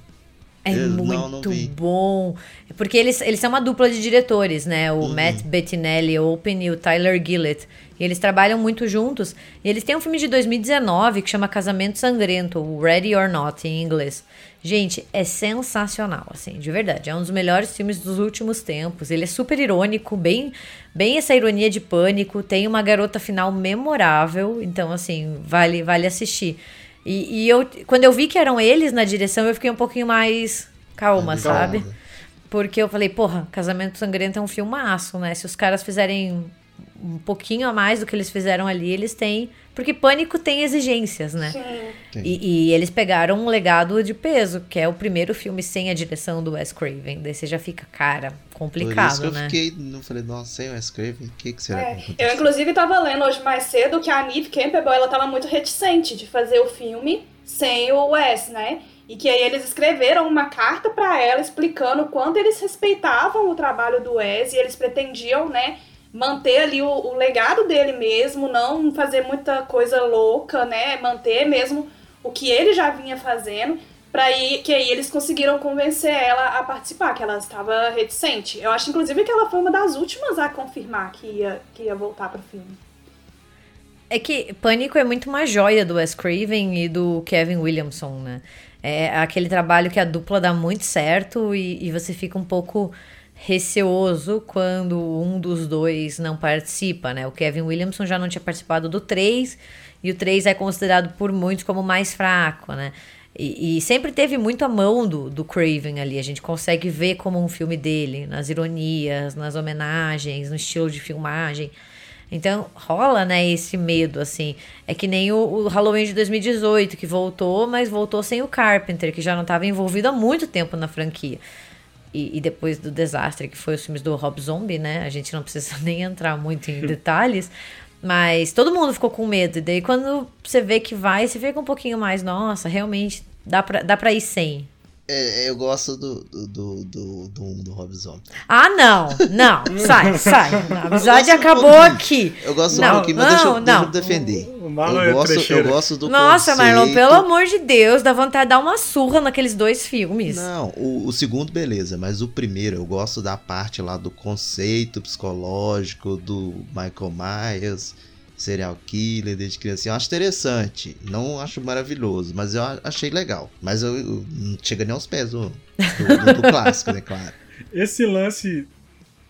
[SPEAKER 3] É
[SPEAKER 2] Eu- não,
[SPEAKER 3] muito
[SPEAKER 2] não vi.
[SPEAKER 3] bom. Porque eles, eles são uma dupla de diretores, né?
[SPEAKER 2] Uhum.
[SPEAKER 3] O Matt Bettinelli Open e o Tyler Gillett. E eles trabalham muito juntos. E eles têm um filme de 2019 que chama Casamento Sangrento, o Ready or Not em inglês. Gente, é sensacional, assim, de verdade. É um dos melhores filmes dos últimos tempos. Ele é super irônico, bem, bem essa ironia de pânico. Tem uma garota final memorável. Então, assim, vale, vale assistir. E, e eu, quando eu vi que eram eles na direção, eu fiquei um pouquinho mais calma, sabe?
[SPEAKER 2] calma.
[SPEAKER 3] Porque eu falei, porra, Casamento Sangrento é um filmaço, né? Se os caras fizerem um pouquinho a mais do que eles fizeram ali, eles têm. Porque Pânico tem exigências, né?
[SPEAKER 4] Sim.
[SPEAKER 3] E, e eles pegaram um legado de peso, que é o primeiro filme sem a direção do Wes Craven. Daí você já fica, cara,
[SPEAKER 2] Por
[SPEAKER 3] complicado,
[SPEAKER 2] isso que eu
[SPEAKER 3] né?
[SPEAKER 2] fiquei. Não falei, nossa, sem o Wes Craven, o que, que será
[SPEAKER 4] É,
[SPEAKER 2] que
[SPEAKER 4] eu, inclusive, tava lendo hoje mais cedo que a Neve Campbell, ela tava muito reticente de fazer o filme sem o Wes, né? E que aí eles escreveram uma carta pra ela explicando o quanto eles respeitavam o trabalho do Wes e eles pretendiam, né, manter ali o, o legado dele mesmo, não fazer muita coisa louca, né? Manter mesmo o que ele já vinha fazendo. Ir, que aí eles conseguiram convencer ela a participar, que ela estava reticente. Eu acho, inclusive, que ela foi uma das últimas a confirmar que ia, que ia voltar pro filme.
[SPEAKER 3] É que Pânico é muito uma joia do Wes Craven e do Kevin Williamson, né? É aquele trabalho que a dupla dá muito certo e, e você fica um pouco receoso quando um dos dois não participa, né? O Kevin Williamson já não tinha participado do 3 e o 3 é considerado por muitos como mais fraco, né? E, e sempre teve muito a mão do, do Craven ali. A gente consegue ver como um filme dele, nas ironias, nas homenagens, no estilo de filmagem. Então rola, né, esse medo, assim. É que nem o, o Halloween de 2018, que voltou, mas voltou sem o Carpenter, que já não estava envolvido há muito tempo na franquia. E, e depois do desastre que foi os filmes do Rob Zombie, né? A gente não precisa nem entrar muito em detalhes. Mas todo mundo ficou com medo. E daí quando você vê que vai, você fica um pouquinho mais, nossa, realmente dá pra, dá pra ir sem.
[SPEAKER 2] É, eu gosto do, do, do, do, do, do Rob Zombie.
[SPEAKER 3] Ah, não, não, sai, sai. A amizade
[SPEAKER 2] Eu um
[SPEAKER 3] acabou aqui.
[SPEAKER 2] Eu gosto
[SPEAKER 3] Não,
[SPEAKER 2] um pouquinho, mas deixa, eu-
[SPEAKER 3] não,
[SPEAKER 2] deixa eu
[SPEAKER 3] não.
[SPEAKER 2] defender.
[SPEAKER 1] O Marlon
[SPEAKER 2] eu,
[SPEAKER 1] é
[SPEAKER 2] gosto, eu
[SPEAKER 1] trecheira.
[SPEAKER 2] gosto do
[SPEAKER 3] Nossa, Marlon,
[SPEAKER 2] conceito.
[SPEAKER 3] pelo amor de Deus, dá vontade de dar uma surra naqueles dois filmes.
[SPEAKER 2] Não, o, o segundo, beleza, mas o primeiro, eu gosto da parte lá do conceito psicológico do Michael Myers, serial killer desde criança. Eu acho interessante, não acho maravilhoso, mas eu achei legal. Mas eu, eu- não chega nem aos pés do, do, do- clássico, né, claro.
[SPEAKER 1] Esse lance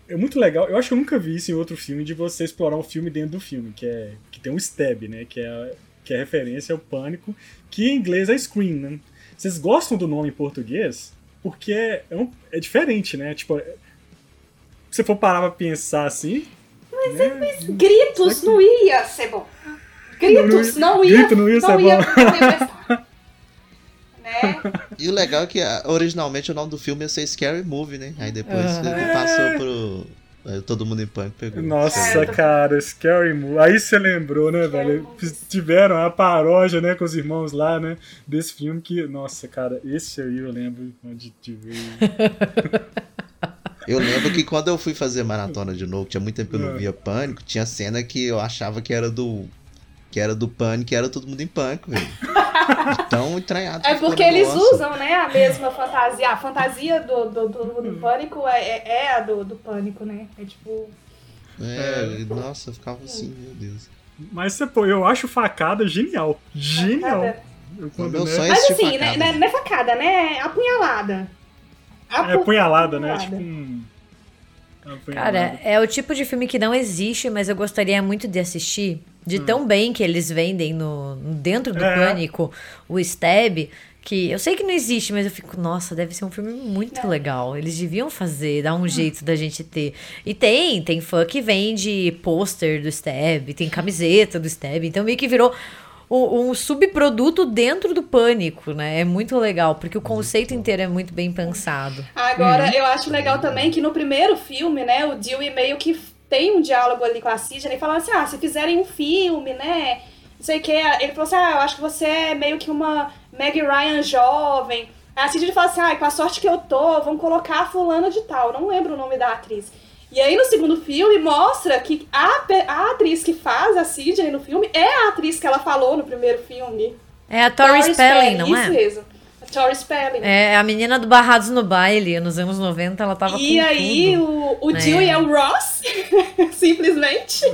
[SPEAKER 1] é muito legal. Eu acho que eu nunca vi isso em outro filme de você explorar um filme dentro do filme, que é que tem um stab, né? Que é, que é referência ao pânico, que em inglês é Scream, né? Vocês gostam do nome em português? Porque é, um- é diferente, né? Tipo, se for parar pra pensar assim. Né?
[SPEAKER 4] Gritos não ia ser bom. Gritos
[SPEAKER 1] Não, não ia-
[SPEAKER 4] ia,
[SPEAKER 1] grito não ia ser
[SPEAKER 4] não ia,
[SPEAKER 1] bom.
[SPEAKER 4] não ia prestar. né?
[SPEAKER 2] E o legal é que ah, originalmente o nome do filme ia ser Scary Movie, né? Aí depois ele passou pro. aí Todo mundo em pânico pegou.
[SPEAKER 1] Nossa,
[SPEAKER 4] Certo.
[SPEAKER 1] cara, Scary Movie. Aí você lembrou, né, velho?
[SPEAKER 4] Movie.
[SPEAKER 1] Tiveram a paródia, né, com os irmãos lá, né? Desse filme que. Nossa, cara, esse aí eu lembro onde te veio.
[SPEAKER 2] Eu lembro que quando eu fui fazer maratona de novo, tinha muito tempo que eu não
[SPEAKER 1] É.
[SPEAKER 2] via pânico, tinha cena que eu achava que era do. Que era do pânico e era todo mundo em pânico, velho. Tão entranhado. que
[SPEAKER 4] É porque eles
[SPEAKER 2] negócio.
[SPEAKER 4] usam, né, a mesma fantasia. A fantasia do, do, do, do pânico é, é- é a do, do pânico, né? É tipo.
[SPEAKER 2] É, nossa, eu ficava assim, meu Deus.
[SPEAKER 1] Mas você, pô, eu acho facada genial. Genial.
[SPEAKER 4] Facada.
[SPEAKER 1] Eu, quando,
[SPEAKER 2] Meu
[SPEAKER 1] né,
[SPEAKER 2] sonho é
[SPEAKER 4] Mas assim, né,
[SPEAKER 2] facada.
[SPEAKER 4] né, não é facada, né? É apunhalada.
[SPEAKER 1] É apunhalada, né? Tipo um. apunhalada.
[SPEAKER 3] Cara, é o tipo de filme que não existe, mas eu gostaria muito de assistir. De tão bem que eles vendem no, dentro do
[SPEAKER 1] É.
[SPEAKER 3] Pânico o Stab, que eu sei que não existe, mas eu fico, nossa, deve ser um filme muito legal. Eles deviam fazer, dar um jeito da gente ter. E tem, tem fã que vende pôster do Stab, tem camiseta do Stab, então meio que virou um, um subproduto dentro do Pânico, né? É muito legal, porque o conceito inteiro é muito bem pensado.
[SPEAKER 4] Agora,
[SPEAKER 1] Uhum.
[SPEAKER 4] eu acho legal também que no primeiro filme, né, o Dewey meio que tem um diálogo ali com a Sidney, falando assim, ah, se fizerem um filme, né, não sei o que, ele falou assim, ah, eu acho que você é meio que uma Meg Ryan jovem. A Sidney fala assim, ah, com a sorte que eu tô, vão colocar a fulana de tal, não lembro o nome da atriz. E aí no segundo filme mostra que a, a atriz que faz a Sidney no filme é a atriz que ela falou no primeiro filme.
[SPEAKER 3] É a Tori Spelling, não
[SPEAKER 4] isso
[SPEAKER 3] é?
[SPEAKER 4] mesmo. A Tori Spelling.
[SPEAKER 3] É a menina do Barrados no Baile, nos anos 90, ela tava
[SPEAKER 4] E
[SPEAKER 3] com
[SPEAKER 4] aí,
[SPEAKER 3] tudo.
[SPEAKER 4] o, o
[SPEAKER 3] né?
[SPEAKER 4] Dewey é o Ross, simplesmente.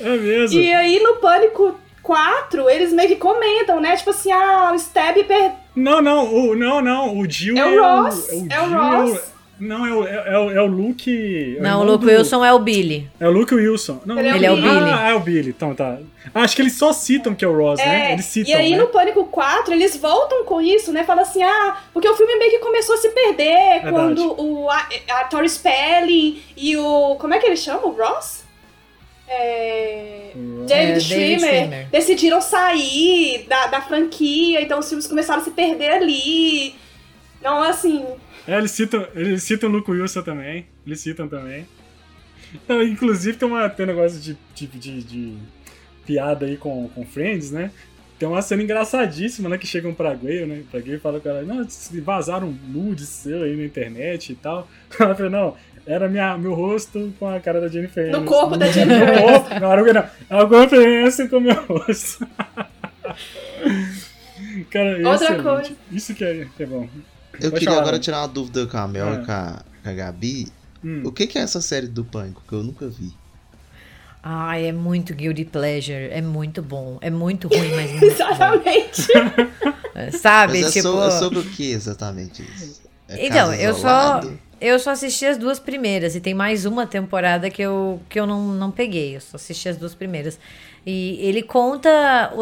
[SPEAKER 1] É mesmo.
[SPEAKER 4] E aí, no Pânico 4, eles meio que comentam, né? Tipo assim, ah, o Stab per...
[SPEAKER 1] Não, não, o, não, não. O Jill
[SPEAKER 4] É o Ross,
[SPEAKER 1] É o,
[SPEAKER 4] é o
[SPEAKER 1] Jill é o-
[SPEAKER 4] Ross.
[SPEAKER 1] Não, é o, é, é o, é o Luke. é
[SPEAKER 3] Não, o Luke
[SPEAKER 1] do-
[SPEAKER 3] Wilson é o Billy.
[SPEAKER 1] É o Luke Wilson. Não,
[SPEAKER 4] Ele é o
[SPEAKER 3] Ele é o
[SPEAKER 4] Billy.
[SPEAKER 1] Ah, é o Billy. Então tá. Acho que eles só citam que é o Ross, né?
[SPEAKER 4] É,
[SPEAKER 1] Eles citam.
[SPEAKER 4] e aí,
[SPEAKER 1] né?
[SPEAKER 4] no Pânico 4, eles voltam com isso, né? Falam assim, ah, porque o filme meio que começou a se perder
[SPEAKER 1] Verdade.
[SPEAKER 4] quando o, a, a Tori Spelling e o... Como é que ele chama? O Ross? É... David,
[SPEAKER 3] É, David
[SPEAKER 4] Schwimmer
[SPEAKER 3] Schwimmer.
[SPEAKER 4] decidiram sair da, da franquia, então os filmes começaram a se perder ali. Então, assim,
[SPEAKER 1] É, eles citam, eles citam o Luke Wilson também. Eles citam também. Não, inclusive tem, uma, tem um negócio de, de, de, de piada aí com, com Friends, né? Tem uma cena engraçadíssima, né? Que chegam pra Gale, né? Pra Gale e falam com ela, não, vazaram nudes seu aí na internet e tal. Ela falou, não, era minha, meu rosto com a cara da Jennifer
[SPEAKER 4] No
[SPEAKER 1] Aniston.
[SPEAKER 4] corpo da
[SPEAKER 1] No
[SPEAKER 4] Jennifer
[SPEAKER 1] corpo, não, não, não, alguma referência com o meu rosto. cara,
[SPEAKER 4] Outra coisa.
[SPEAKER 1] Isso que é, que é bom.
[SPEAKER 2] Eu
[SPEAKER 1] Pode
[SPEAKER 2] queria
[SPEAKER 1] falar,
[SPEAKER 2] agora
[SPEAKER 1] Ana.
[SPEAKER 2] tirar uma dúvida com a Mel
[SPEAKER 1] Ah.
[SPEAKER 2] e com a, com a Gabi.
[SPEAKER 1] Hum.
[SPEAKER 2] O que, que é essa série do Pânico que eu nunca vi?
[SPEAKER 3] Ai, é muito guilty pleasure. É muito bom. É muito ruim, mas muito bom.
[SPEAKER 4] exatamente.
[SPEAKER 3] É, Sabe?
[SPEAKER 2] Mas é,
[SPEAKER 3] tipo.
[SPEAKER 2] so- é sobre o que exatamente isso? É
[SPEAKER 3] Então, eu só, eu só assisti as duas primeiras e tem mais uma temporada que eu, que eu não, não peguei. Eu só assisti as duas primeiras. E ele conta.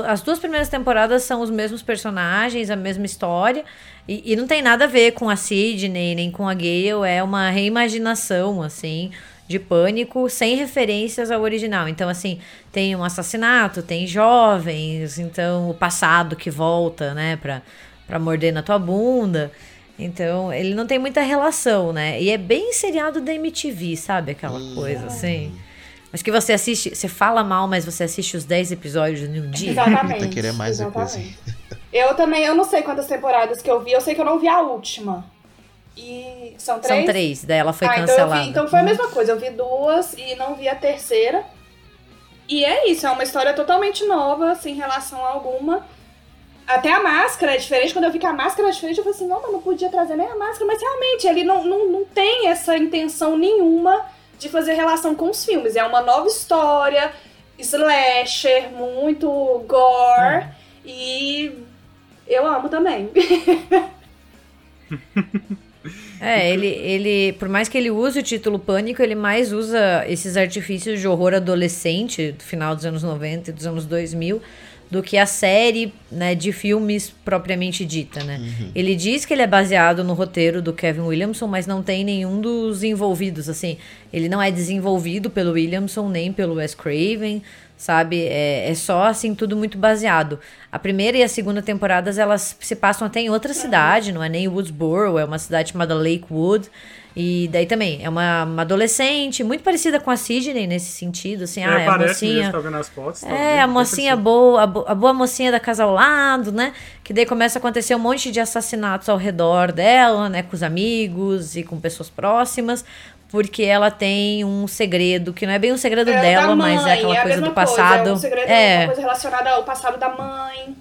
[SPEAKER 3] As duas primeiras temporadas são os mesmos personagens, a mesma história. E, e não tem nada a ver com a Sidney nem com a Gale. É uma reimaginação, assim, de pânico, sem referências ao original. Então, assim, tem um assassinato, tem jovens, então o passado que volta, né, pra, pra morder na tua bunda. Então, ele não tem muita relação, né? E é bem seriado da MTV, sabe? Aquela coisa assim. Acho que você assiste, você fala mal, mas você assiste os 10 episódios em um dia.
[SPEAKER 4] Exatamente.
[SPEAKER 2] Querendo mais depois,
[SPEAKER 4] exatamente. Eu também, eu não sei quantas temporadas que eu vi, eu sei que eu não vi a última. E são três?
[SPEAKER 3] São três, daí ela foi
[SPEAKER 4] ah, então,
[SPEAKER 3] cancelada.
[SPEAKER 4] vi, então foi a mesma coisa, eu vi duas e não vi a terceira. E é isso, é uma história totalmente nova, sem relação alguma. Até a máscara é diferente, quando eu vi que a máscara é diferente, eu falei assim, não, mas não podia trazer nem a máscara, mas realmente ele não, não, não tem essa intenção nenhuma de fazer relação com os filmes. É uma nova história, slasher, muito gore, e eu amo também.
[SPEAKER 3] É, ele, ele, por mais que ele use o título Pânico, ele mais usa esses artifícios de horror adolescente do final dos anos 90 e dos anos 2000 do que a série né, de filmes propriamente dita, né? Ele diz que ele é baseado no roteiro do Kevin Williamson, mas não tem nenhum dos envolvidos, assim. Ele não é desenvolvido pelo Williamson nem pelo Wes Craven, sabe? É, é só, assim, tudo muito baseado. A primeira e a segunda temporadas, elas se passam até em outra cidade, não é nem Woodsboro, é uma cidade chamada Lakewood. E daí também, é uma, uma adolescente, muito parecida com a Sidney nesse sentido, assim, ah, é a
[SPEAKER 1] parece mesmo,
[SPEAKER 3] mocinha...
[SPEAKER 1] tá as fotos. tá
[SPEAKER 3] É, a mocinha boa, a, bo- a boa mocinha da casa ao lado, né? Que daí começa a acontecer um monte de assassinatos ao redor dela, né? Com os amigos e com pessoas próximas. Porque ela tem um segredo, que não é bem um segredo
[SPEAKER 4] É,
[SPEAKER 3] dela,
[SPEAKER 4] da
[SPEAKER 3] mas é
[SPEAKER 4] mãe,
[SPEAKER 3] aquela
[SPEAKER 4] a
[SPEAKER 3] coisa do passado.
[SPEAKER 4] Coisa, é um segredo,
[SPEAKER 3] é,
[SPEAKER 4] uma coisa relacionada ao passado da mãe.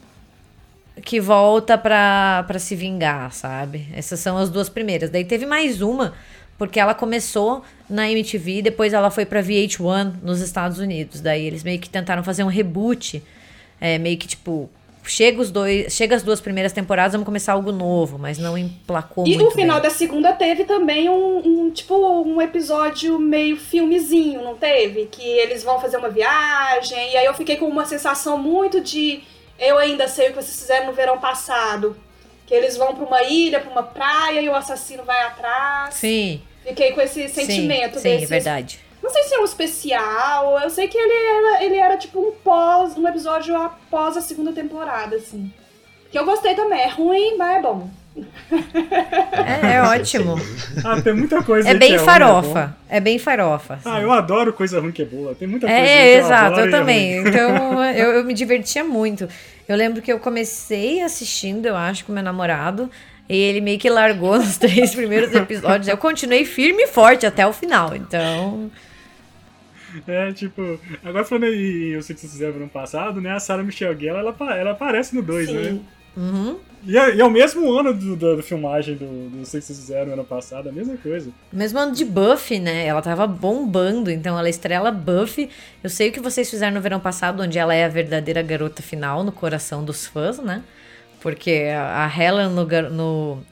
[SPEAKER 3] que volta pra, pra se vingar, sabe? Essas são as duas primeiras. Daí teve mais uma porque ela começou na MTV, depois ela foi pra VH1 nos Estados Unidos. Daí eles meio que tentaram fazer um reboot, é, meio que tipo, chega os dois, chega as duas primeiras temporadas, vamos começar algo novo, mas não emplacou
[SPEAKER 4] E
[SPEAKER 3] muito.
[SPEAKER 4] no final
[SPEAKER 3] bem.
[SPEAKER 4] da segunda teve também um, um, tipo um episódio meio filmezinho, não teve? Que eles vão fazer uma viagem e aí eu fiquei com uma sensação muito de eu ainda sei o que vocês fizeram no verão passado, que eles vão pra uma ilha, pra uma praia e o assassino vai atrás.
[SPEAKER 3] Sim,
[SPEAKER 4] Fiquei com esse sentimento
[SPEAKER 3] sim, sim,
[SPEAKER 4] desse.
[SPEAKER 3] é verdade.
[SPEAKER 4] Não sei se é um especial, eu sei que ele era, ele era tipo um pós, um episódio após a segunda temporada, assim. Que eu gostei também, é ruim, mas é bom.
[SPEAKER 3] É, é ótimo.
[SPEAKER 1] Ah, tem muita coisa
[SPEAKER 3] É bem
[SPEAKER 1] ruim, é bom.
[SPEAKER 3] farofa. É bem farofa. assim.
[SPEAKER 1] Ah, eu adoro coisa ruim que é boa. Tem muita coisa ruim que
[SPEAKER 3] É,
[SPEAKER 1] eu
[SPEAKER 3] exato, eu
[SPEAKER 1] e é
[SPEAKER 3] também. Então eu, eu me divertia muito. Eu lembro que eu comecei assistindo, eu acho, com meu namorado. E ele meio que largou nos três primeiros episódios. Eu continuei firme e forte até o final. Então.
[SPEAKER 1] É, tipo, agora falando aí, eu sei que vocês fizeram no passado, né? A Sarah Michelle Gellar, ela, ela aparece no 2, né?
[SPEAKER 3] Uhum.
[SPEAKER 1] E é, e é o mesmo ano do, do, do filmagem do, do Sei que vocês fizeram ano passado, a mesma coisa.
[SPEAKER 3] Mesmo ano de Buffy, né? Ela tava bombando, então ela estrela Buffy. Eu sei o que vocês fizeram no verão passado, onde ela é a verdadeira garota final no coração dos fãs, né? Porque a Helen no, no,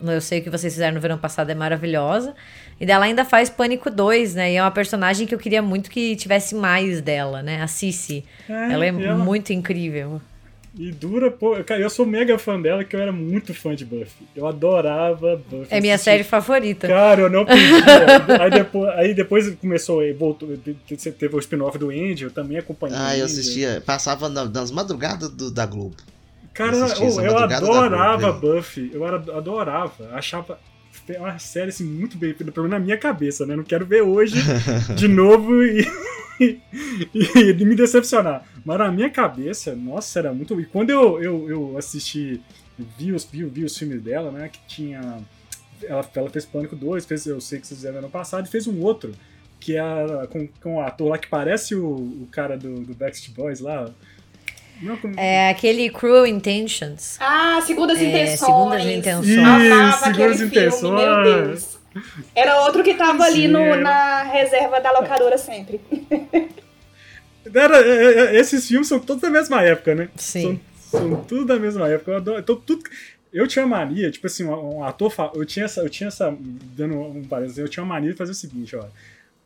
[SPEAKER 3] no Eu sei o que vocês fizeram no verão passado é maravilhosa. E dela ainda faz Pânico 2, né? E é uma personagem que eu queria muito que tivesse mais dela, né? A Cici.
[SPEAKER 1] É,
[SPEAKER 3] ela é
[SPEAKER 1] ela-
[SPEAKER 3] muito incrível.
[SPEAKER 1] E dura, pô. Cara, eu sou mega fã dela, que eu era muito fã de Buffy. Eu adorava Buffy.
[SPEAKER 3] É minha série favorita.
[SPEAKER 1] Cara, eu não podia. aí, depois, aí depois começou, aí voltou, te- teve o spin-off do Andy, eu também acompanhei.
[SPEAKER 2] Ah, eu assistia. Passava na- nas madrugadas do- da Globo.
[SPEAKER 1] Cara,
[SPEAKER 2] Eu
[SPEAKER 1] eu adorava
[SPEAKER 2] Globo,
[SPEAKER 1] Buffy. Eu era, adorava. Achava uma série assim, muito bem feita, pelo menos na minha cabeça, né? Não quero ver hoje de novo e, e, e me decepcionar. Mas na minha cabeça, nossa, era muito. E quando eu, eu, eu assisti, vi os, vi, vi os filmes dela, né? Que tinha. Ela, ela fez Pânico 2, fez Eu Sei Que Vocês Fizeram ano passado, e fez um outro, que é com, com um ator lá que parece o, o cara do, do Backstreet Boys lá. Não, como-
[SPEAKER 3] É aquele Cruel Intentions.
[SPEAKER 4] Ah, Segundas
[SPEAKER 3] É,
[SPEAKER 4] Intenções.
[SPEAKER 3] Segundas Intenções.
[SPEAKER 1] Isso,
[SPEAKER 4] Amava aquele
[SPEAKER 1] Segundas
[SPEAKER 4] filme,
[SPEAKER 1] Intenções.
[SPEAKER 4] meu Deus. Era outro que tava ali no- na reserva da locadora sempre.
[SPEAKER 1] Era, é, é, esses filmes são todos da mesma época, né?
[SPEAKER 3] Sim.
[SPEAKER 1] São, são tudo da mesma época. Eu adoro. Então, tudo, eu tinha mania, tipo assim, um, um ator. fa- Eu tinha essa. Eu tinha essa. Dando um parênteses, eu tinha uma mania de fazer o seguinte, ó.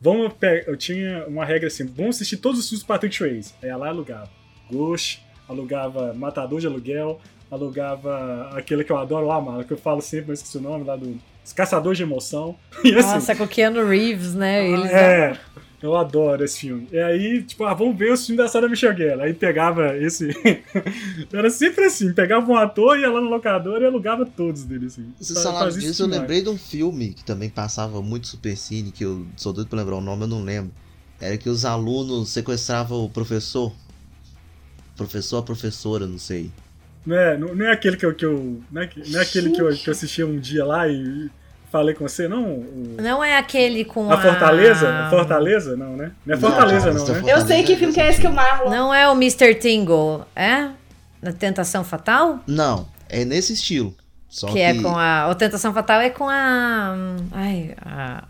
[SPEAKER 1] Vamos pegar. Eu tinha uma regra assim: vamos assistir todos os filmes do Patrick Swayze. Aí lá alugava. Ghost, alugava Matador de Aluguel, alugava aquele que eu adoro lá, mano, que eu falo sempre, mas esqueci o nome lá do. Os Caçadores de Emoção. E assim,
[SPEAKER 3] Nossa, com o Keanu Reeves, né? Eles
[SPEAKER 1] é, eu adoro esse filme. E aí, tipo, ah, vamos ver os filmes da Sarah Michelle Gellar. Aí pegava esse... Era sempre assim, pegava um ator, ia lá no locador e alugava todos deles, assim.
[SPEAKER 2] Vocês
[SPEAKER 1] Fa-
[SPEAKER 2] falaram
[SPEAKER 1] fazia isso
[SPEAKER 2] disso, eu lembrei de um filme que também passava muito Supercine, que eu sou doido pra lembrar o nome, eu não lembro. Era que os alunos sequestravam o professor. Professor, a professora, não sei.
[SPEAKER 1] Não é, não, não é aquele que eu... Que eu não, é, que- não é aquele que eu, que eu assistia um dia lá e falei com você, não? O-
[SPEAKER 3] Não é aquele com
[SPEAKER 1] a
[SPEAKER 3] a...
[SPEAKER 1] Fortaleza? A Fortaleza? Não, né? Não é
[SPEAKER 2] Não,
[SPEAKER 1] Fortaleza, não,
[SPEAKER 2] Mr.
[SPEAKER 1] né?
[SPEAKER 2] Fortaleza.
[SPEAKER 4] Eu sei que filme que é esse que o Marlon.
[SPEAKER 3] Não é o Mr. Tingle, é? Na Tentação Fatal?
[SPEAKER 2] Não, é nesse estilo. Só
[SPEAKER 3] que, é com a... O Tentação Fatal é com a... Ai, a...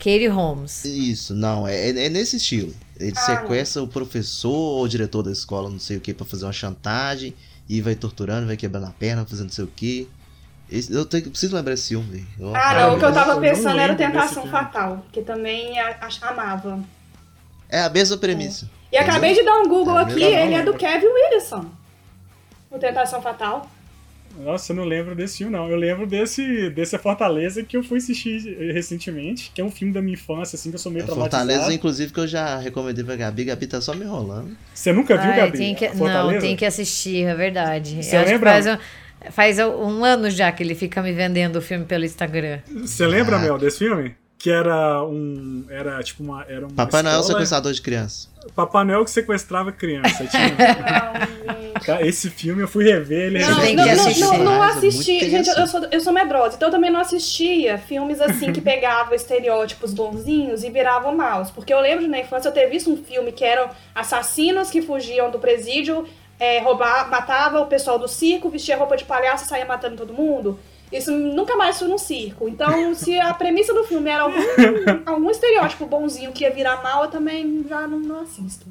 [SPEAKER 3] Katie Holmes.
[SPEAKER 2] Isso, não, é, é nesse estilo. Ele
[SPEAKER 4] Ah.
[SPEAKER 2] sequestra o professor ou o diretor da escola, não sei o que, pra fazer uma chantagem. E vai torturando, vai quebrando a perna, fazendo não sei o que. eu tenho, que- preciso lembrar esse filme. Eu-
[SPEAKER 4] Ah, não, o que eu tava
[SPEAKER 1] não
[SPEAKER 4] pensando era Tentação. Fatal, que também a- a- amava.
[SPEAKER 2] É a mesma premissa.
[SPEAKER 4] E acabei de dar um Google
[SPEAKER 2] Tá
[SPEAKER 4] aqui, ele é do Kevin Williamson. O Tentação Fatal.
[SPEAKER 1] Nossa, eu não lembro desse filme, não. Eu lembro desse, desse Fortaleza que eu fui assistir recentemente, que é um filme da minha infância, assim, que eu sou meio
[SPEAKER 2] A
[SPEAKER 1] traumatizado.
[SPEAKER 2] Fortaleza, inclusive, que eu já recomendei pra Gabi. Gabi tá só me enrolando.
[SPEAKER 1] Você nunca viu,
[SPEAKER 3] Ai,
[SPEAKER 1] Gabi?
[SPEAKER 3] tem que... Não, tem que assistir, é verdade.
[SPEAKER 1] Você lembra?
[SPEAKER 3] Faz, um, faz um ano já que ele fica me vendendo o filme pelo Instagram.
[SPEAKER 1] Você lembra,
[SPEAKER 2] Ah.
[SPEAKER 1] Mel, desse filme? Que era um. Era tipo uma. Era uma
[SPEAKER 2] Papai Noel sequestrador de criança.
[SPEAKER 1] Papai Noel que sequestrava criança. Tinha- Esse filme eu fui rever ele
[SPEAKER 3] Não,
[SPEAKER 4] Não, não, não, não,
[SPEAKER 2] é
[SPEAKER 4] assisti. Gente, eu, sou, eu sou medrosa, então eu também não assistia filmes assim que pegavam estereótipos bonzinhos e viravam maus. Porque eu lembro de, na infância eu ter visto um filme que eram assassinos que fugiam do presídio, é, roubar, matava o pessoal do circo, vestia roupa de palhaço e saía matando todo mundo. Isso nunca mais foi num circo. Então, se a premissa do filme era algum, algum estereótipo bonzinho que ia virar mal, eu também já não, não assisto.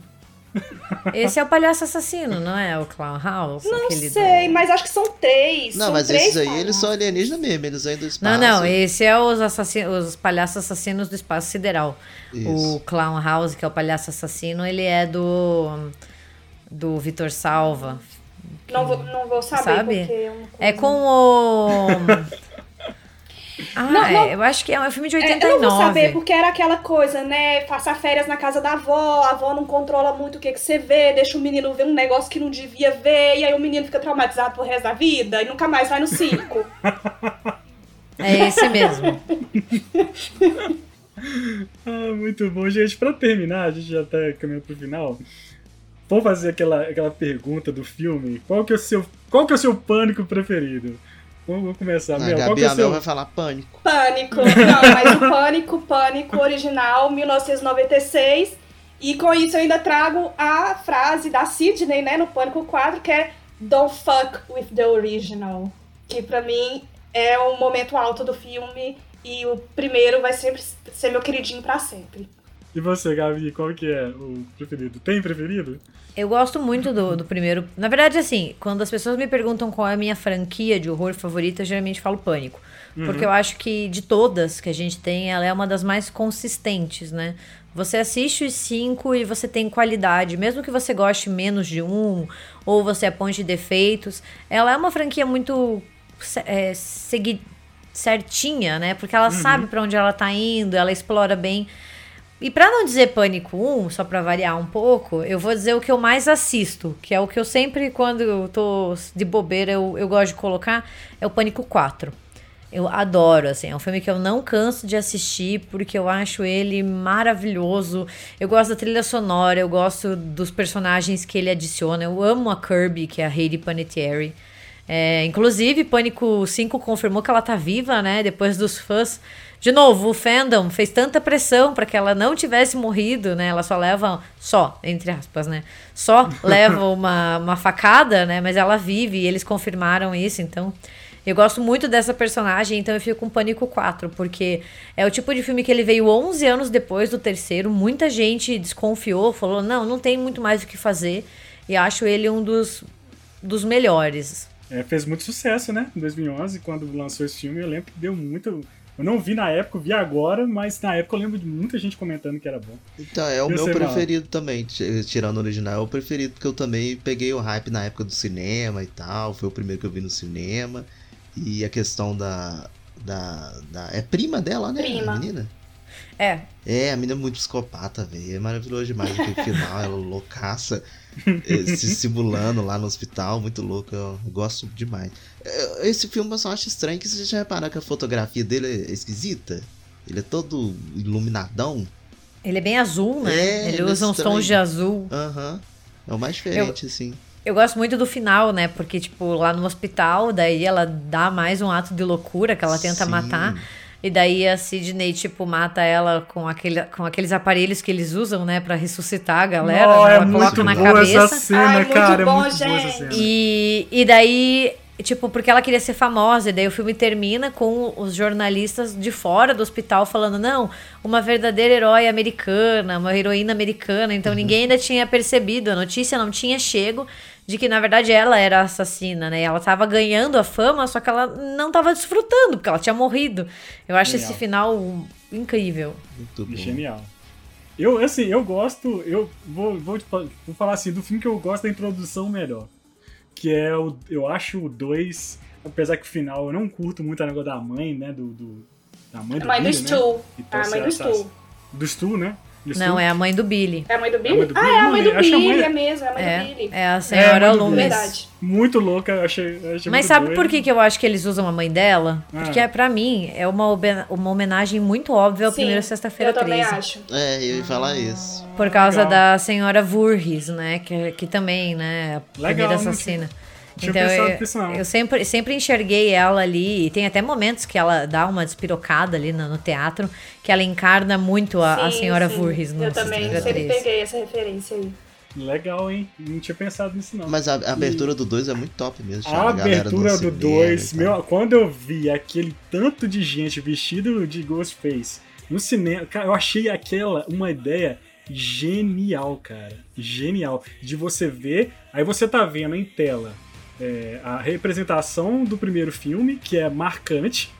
[SPEAKER 3] Esse é o palhaço assassino, não é? O Clown House?
[SPEAKER 4] Não sei,
[SPEAKER 3] do...
[SPEAKER 4] mas acho que são três.
[SPEAKER 2] Não,
[SPEAKER 4] são
[SPEAKER 2] mas
[SPEAKER 4] três
[SPEAKER 2] esses aí,
[SPEAKER 4] palhaços.
[SPEAKER 2] eles são alienígenas mesmo, eles vêm do espaço.
[SPEAKER 3] Não, não, esse é os, assassinos, os palhaços assassinos do espaço sideral.
[SPEAKER 2] Isso.
[SPEAKER 3] O Clown House, que é o palhaço assassino, ele é do do Vitor Salva.
[SPEAKER 4] Não vou, não vou saber,
[SPEAKER 3] Sabe?
[SPEAKER 4] porque é.
[SPEAKER 3] É com o Ah,
[SPEAKER 4] Não,
[SPEAKER 3] é,
[SPEAKER 4] não.
[SPEAKER 3] eu acho que é um filme de
[SPEAKER 4] É,
[SPEAKER 3] 89.
[SPEAKER 4] eu não vou saber, porque era aquela coisa, né? Passar férias na casa da avó, a avó não controla muito o que, que você vê, deixa o menino ver um negócio que não devia ver, e aí o menino fica traumatizado pro resto da vida e nunca mais vai no circo.
[SPEAKER 3] É esse mesmo.
[SPEAKER 1] Ah, muito bom. Gente, pra terminar, a gente já tá caminhando pro final. Vamos fazer aquela, aquela pergunta do filme. Qual que é o seu, qual que é o seu pânico preferido? Vamos, começar.
[SPEAKER 2] A
[SPEAKER 1] Mel, qual
[SPEAKER 2] Gabi
[SPEAKER 1] que é seu...
[SPEAKER 2] vai falar pânico.
[SPEAKER 4] Pânico. Não, mas o Pânico, Pânico original, 1996. E com isso eu ainda trago a frase da Sidney, né, no Pânico 4, que é Don't fuck with the original. Que pra mim é o momento alto do filme e o primeiro vai sempre ser meu queridinho pra sempre.
[SPEAKER 1] E você, Gabi, qual que é o preferido? Tem preferido?
[SPEAKER 3] Eu gosto muito do, do primeiro. Na verdade, assim, quando as pessoas me perguntam qual é a minha franquia de horror favorita, eu geralmente falo Pânico. Porque eu acho que de todas que a gente tem, ela é uma das mais consistentes, né? Você assiste os cinco e você tem qualidade, mesmo que você goste menos de um, ou você aponte defeitos. Ela é uma franquia muito é, certinha, né? Porque ela sabe pra onde ela tá indo, ela explora bem. E pra não dizer Pânico 1, só pra variar um pouco, eu vou dizer o que eu mais assisto, que é o que eu sempre, quando eu tô de bobeira, eu, eu gosto de colocar, é o Pânico 4. Eu adoro, assim, é um filme que eu não canso de assistir, porque eu acho ele maravilhoso. Eu gosto da trilha sonora, eu gosto dos personagens que ele adiciona. Eu amo a Kirby, que é a Heidi Panettiere. É, inclusive, Pânico 5 confirmou que ela tá viva, né? Depois dos fãs. De novo, o fandom fez tanta pressão para que ela não tivesse morrido, né? Ela só leva, só, entre aspas, né? Só leva uma, uma facada, né? Mas ela vive e eles confirmaram isso, então. Eu gosto muito dessa personagem, então eu fico com Pânico 4, porque é o tipo de filme que ele veio 11 anos depois do terceiro. Muita gente desconfiou, falou: não, não tem muito mais o que fazer. E acho ele um dos, dos melhores.
[SPEAKER 1] É, fez muito sucesso, né? Em 2011, quando lançou esse filme, eu lembro que deu muito... Eu não vi na época, eu vi agora, mas na época eu lembro de muita gente comentando que era bom.
[SPEAKER 2] Então, é o
[SPEAKER 1] Eu
[SPEAKER 2] meu preferido também, t- tirando o original, é o preferido porque eu também peguei o hype na época do cinema e tal, foi o primeiro que eu vi no cinema. E a questão da. da, da é prima dela, né?
[SPEAKER 4] Prima.
[SPEAKER 2] A menina?
[SPEAKER 3] É,
[SPEAKER 2] É, a menina é muito psicopata, velho. É maravilhoso demais aquele final, ela loucaça, eh, se simulando lá no hospital, muito louco, eu gosto demais. Eh, Esse filme eu só acho estranho que vocês já repararam que a fotografia dele é esquisita? Ele é todo iluminadão.
[SPEAKER 3] ele é bem azul, né?
[SPEAKER 2] É,
[SPEAKER 3] ele
[SPEAKER 2] ele é
[SPEAKER 3] usa uns
[SPEAKER 2] estranho.
[SPEAKER 3] tons de azul.
[SPEAKER 2] Aham. É o mais diferente, assim.
[SPEAKER 3] Eu gosto muito do final, né? Porque, tipo, lá no hospital, daí ela dá mais um ato de loucura que ela tenta
[SPEAKER 2] Sim.
[SPEAKER 3] matar. E daí a Sidney, tipo, mata ela com, aquele, com aqueles aparelhos que eles usam, né? Pra ressuscitar a galera.
[SPEAKER 1] Não,
[SPEAKER 3] né,
[SPEAKER 1] é
[SPEAKER 3] ela
[SPEAKER 1] muito
[SPEAKER 3] coloca na
[SPEAKER 1] boa
[SPEAKER 3] cabeça.
[SPEAKER 1] essa cena,
[SPEAKER 4] Ai, muito
[SPEAKER 1] cara.
[SPEAKER 4] bom,
[SPEAKER 1] é muito boa essa
[SPEAKER 4] gente.
[SPEAKER 1] cena.
[SPEAKER 3] E, e daí, tipo, porque ela queria ser famosa, e daí o filme termina com os jornalistas de fora do hospital falando: não, uma verdadeira herói americana, uma heroína americana. Então ninguém ainda tinha percebido, a notícia não tinha chego de que na verdade ela era assassina, né? Ela tava ganhando a fama, só que ela não tava desfrutando, porque ela tinha morrido. Eu acho
[SPEAKER 1] Genial.
[SPEAKER 3] esse final incrível.
[SPEAKER 2] Muito bom.
[SPEAKER 1] Genial. Eu, assim, eu gosto. Eu vou, vou, vou falar assim, do filme que eu gosto da introdução melhor. Que é o. Eu acho o 2. Apesar que o final eu não curto muito a negócio da mãe, né? Do. do- da mãe do
[SPEAKER 4] A mãe do
[SPEAKER 1] né?
[SPEAKER 4] Stu.
[SPEAKER 1] Então,
[SPEAKER 4] A mãe do
[SPEAKER 1] essa-
[SPEAKER 4] Stu.
[SPEAKER 1] Do Stu, né? Do.
[SPEAKER 3] Não, é a mãe do Billy.
[SPEAKER 4] É a mãe do
[SPEAKER 1] a
[SPEAKER 4] Billy?
[SPEAKER 1] mãe do Billy?
[SPEAKER 4] Ah, é a mãe do
[SPEAKER 1] a
[SPEAKER 4] Billy,
[SPEAKER 1] mãe-
[SPEAKER 4] é mesmo, é a mãe do
[SPEAKER 3] É,
[SPEAKER 4] Billy.
[SPEAKER 3] é a senhora
[SPEAKER 1] mãe do
[SPEAKER 3] Loomis.
[SPEAKER 4] Verdade.
[SPEAKER 1] Muito louca, eu achei. achei
[SPEAKER 3] Mas
[SPEAKER 1] muito
[SPEAKER 3] sabe
[SPEAKER 1] doido.
[SPEAKER 3] por que, que eu acho que eles usam a mãe dela?
[SPEAKER 1] Ah.
[SPEAKER 3] Porque pra mim é uma, uma homenagem muito óbvia ao
[SPEAKER 4] Sim,
[SPEAKER 3] primeiro Sexta-feira
[SPEAKER 4] eu também
[SPEAKER 3] 13.
[SPEAKER 4] acho.
[SPEAKER 2] É, eu ia falar isso.
[SPEAKER 3] Por causa
[SPEAKER 1] Legal.
[SPEAKER 3] da senhora Voorhees, né? Que, que também, né? A
[SPEAKER 1] Legal,
[SPEAKER 3] primeira
[SPEAKER 1] não
[SPEAKER 3] assassina.
[SPEAKER 1] Tinha
[SPEAKER 3] Então
[SPEAKER 1] pensado
[SPEAKER 3] eu,
[SPEAKER 1] nisso, não.
[SPEAKER 3] eu sempre, sempre enxerguei ela ali. E tem até momentos que ela dá uma despirocada ali no, no teatro, que ela encarna muito a, a
[SPEAKER 4] Sim,
[SPEAKER 3] senhora
[SPEAKER 4] sim.
[SPEAKER 3] Voorhees no
[SPEAKER 4] Eu também sempre
[SPEAKER 3] 13.
[SPEAKER 4] peguei essa referência aí.
[SPEAKER 1] Legal, hein? Não tinha pensado nisso, não.
[SPEAKER 2] Mas a, a abertura do 2 é muito top mesmo.
[SPEAKER 1] A
[SPEAKER 2] galera
[SPEAKER 1] abertura do
[SPEAKER 2] cinema
[SPEAKER 1] 2,
[SPEAKER 2] e tal.
[SPEAKER 1] meu, quando eu vi aquele tanto de gente vestido de Ghostface no cinema, cara, eu achei aquela uma ideia genial, cara. Genial. De você ver, aí você tá vendo em tela é, a representação do primeiro filme, que é marcante,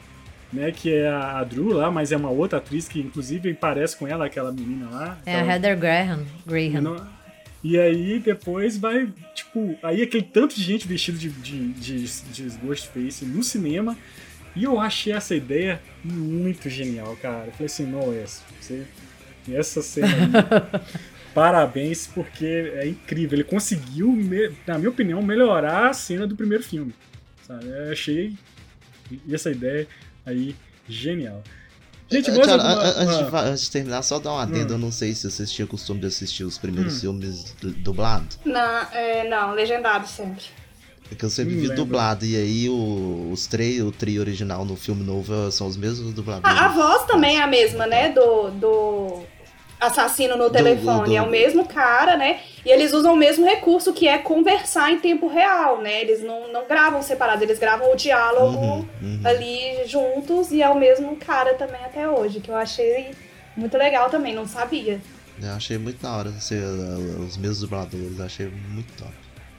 [SPEAKER 1] né? Que é a, Drew lá, mas é uma outra atriz que inclusive parece com ela, aquela menina lá.
[SPEAKER 3] É a
[SPEAKER 1] Aquela-
[SPEAKER 3] Heather Graham. Graham.
[SPEAKER 1] não- E aí depois vai, tipo, aí aquele tanto de gente vestido de, de, de, de Ghostface no cinema. E eu achei essa ideia muito genial, cara. Eu falei assim, não, essa, você, essa cena aí, parabéns, porque é incrível. Ele conseguiu, na minha opinião, melhorar a cena do primeiro filme. Sabe? Eu achei essa ideia aí genial. Gente, mais alguma-
[SPEAKER 2] an- antes, de,
[SPEAKER 1] ah,
[SPEAKER 2] antes de terminar, só dar um adendo.
[SPEAKER 1] Hum.
[SPEAKER 2] Eu não sei se vocês tinham costume de assistir os primeiros
[SPEAKER 1] Hum.
[SPEAKER 2] filmes du- dublados.
[SPEAKER 4] Não, é, não, legendado sempre.
[SPEAKER 2] Porque eu sempre
[SPEAKER 1] Não
[SPEAKER 2] vi dublado. E aí o, os três, o trio original no filme novo são os mesmos dubladores.
[SPEAKER 4] A, a voz também é a mesma, né? Do, do assassino no telefone.
[SPEAKER 2] do-
[SPEAKER 4] É o mesmo cara, né? E eles usam o mesmo recurso que é conversar em tempo real, né? Eles não, não gravam separado, eles gravam o diálogo
[SPEAKER 2] Uhum, uhum.
[SPEAKER 4] ali juntos e é o mesmo cara também até hoje, que eu achei muito legal também, não sabia.
[SPEAKER 2] Eu achei muito da hora ser uh, os mesmos dubladores. Achei muito top.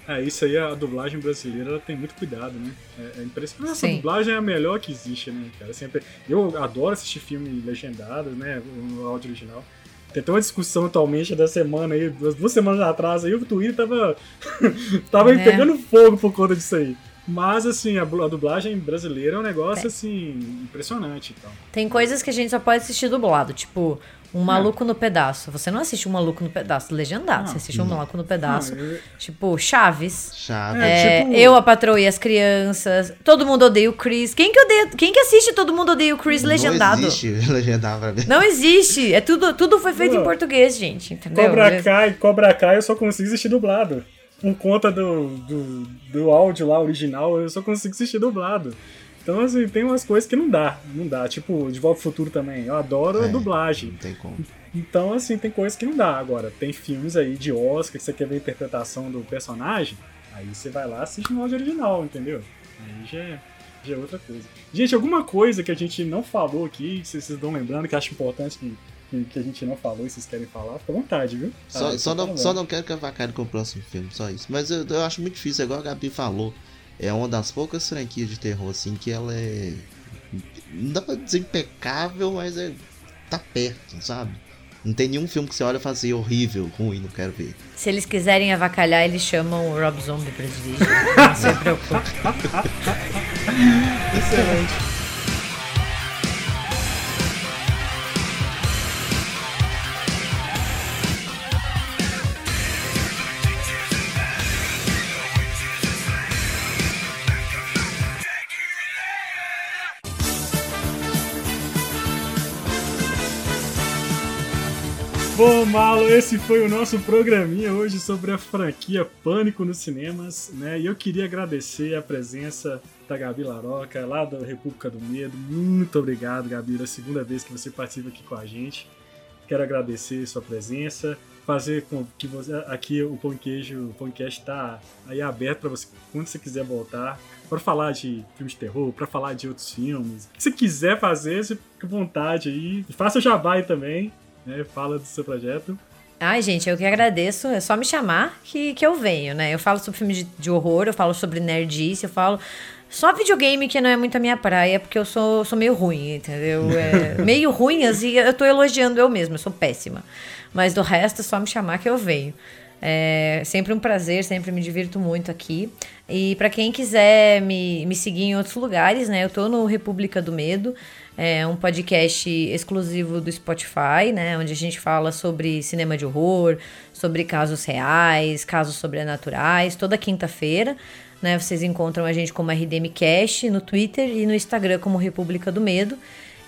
[SPEAKER 1] É, isso aí, a dublagem brasileira ela tem muito cuidado, né? É, é impressionante. Essa
[SPEAKER 3] Sim.
[SPEAKER 1] dublagem é a melhor que existe, né, cara? Sempre... Eu adoro assistir filme legendado, né? No áudio original. Tem até uma discussão atualmente da semana aí, duas, semanas atrás aí, o Twitter tava, tava
[SPEAKER 3] É.
[SPEAKER 1] pegando fogo por conta disso aí. Mas, assim, a, a dublagem brasileira é um negócio, assim, impressionante então.
[SPEAKER 3] Tem coisas que a gente só pode assistir dublado, tipo
[SPEAKER 1] É.
[SPEAKER 3] Um Maluco no Pedaço. Você não assiste Um Maluco no Pedaço legendado,
[SPEAKER 1] Não.
[SPEAKER 3] você assiste Um Maluco no Pedaço. Tipo, Chaves.
[SPEAKER 2] Chave.
[SPEAKER 1] É,
[SPEAKER 3] É,
[SPEAKER 1] tipo-
[SPEAKER 3] Eu, a Patroa e as Crianças. Todo mundo odeia o Chris. Quem que odeia? Quem que assiste Todo Mundo odeia o Chris legendado?
[SPEAKER 2] Não existe legendado pra mim.
[SPEAKER 3] Não existe. É tudo, tudo foi feito
[SPEAKER 1] Pô.
[SPEAKER 3] em português, gente. Entendeu?
[SPEAKER 1] Cobra Kai, Cobra Kai eu só consigo assistir dublado. Por conta do, do, do áudio lá original, eu só consigo assistir dublado. Então, assim, tem umas coisas que não dá. Não dá. Tipo, De Volta ao Futuro também. Eu adoro a
[SPEAKER 2] É.
[SPEAKER 1] dublagem.
[SPEAKER 2] Não tem como.
[SPEAKER 1] Então, assim, tem coisas que não dá. Agora, tem filmes aí de Oscar que você quer ver a interpretação do personagem, aí você vai lá e assiste no áudio original, entendeu? Aí já é, já é outra coisa. Gente, alguma coisa que a gente não falou aqui, que vocês estão lembrando, que acho importante que, que, a gente não falou e vocês querem falar, fica à vontade, viu?
[SPEAKER 2] Só,
[SPEAKER 1] Ah,
[SPEAKER 2] só,
[SPEAKER 1] tá
[SPEAKER 2] não, só não quero que avacalhe com o próximo filme, só isso. Mas eu, eu acho muito difícil, igual a Gabi falou. É uma das poucas franquias de terror, assim, que ela é. Não dá pra dizer impecável, mas é. tá perto, sabe? Não tem nenhum filme que você olha e fala assim, horrível, ruim, não quero ver.
[SPEAKER 3] Se eles quiserem avacalhar, eles chamam o Rob Zombie pra dirigir. Não se preocupe.
[SPEAKER 1] Excelente. Bom, Malo, esse foi o nosso programinha hoje sobre a franquia Pânico nos cinemas, né? E eu queria agradecer a presença da Gabi Laroca, lá da República do Medo. Muito obrigado, Gabi, é a segunda vez que você participa aqui com a gente. Quero agradecer sua presença, fazer com que você aqui o Pão Queijo, o podcast está aí aberto para você quando você quiser voltar para falar de filmes de terror, para falar de outros filmes. Você quiser fazer, fica à vontade aí. Faça o jabá aí também, né? Fala do seu projeto.
[SPEAKER 3] Ai, gente, eu que agradeço. É só me chamar que, que eu venho, né? Eu falo sobre filme de, de horror, eu falo sobre nerdice, eu falo. Só videogame que não é muito a minha praia, porque eu sou, sou meio ruim, entendeu? É, meio ruim, assim, eu tô elogiando eu mesma, eu sou péssima. Mas do resto, é só me chamar que eu venho. É sempre um prazer, sempre me divirto muito aqui. E para quem quiser me, me seguir em outros lugares, né? Eu tô no República do Medo, é um podcast exclusivo do Spotify, né? Onde a gente fala sobre cinema de horror, sobre casos reais, casos sobrenaturais, toda quinta-feira. Né, vocês encontram a gente como RDM Cash no Twitter e no Instagram como República do Medo.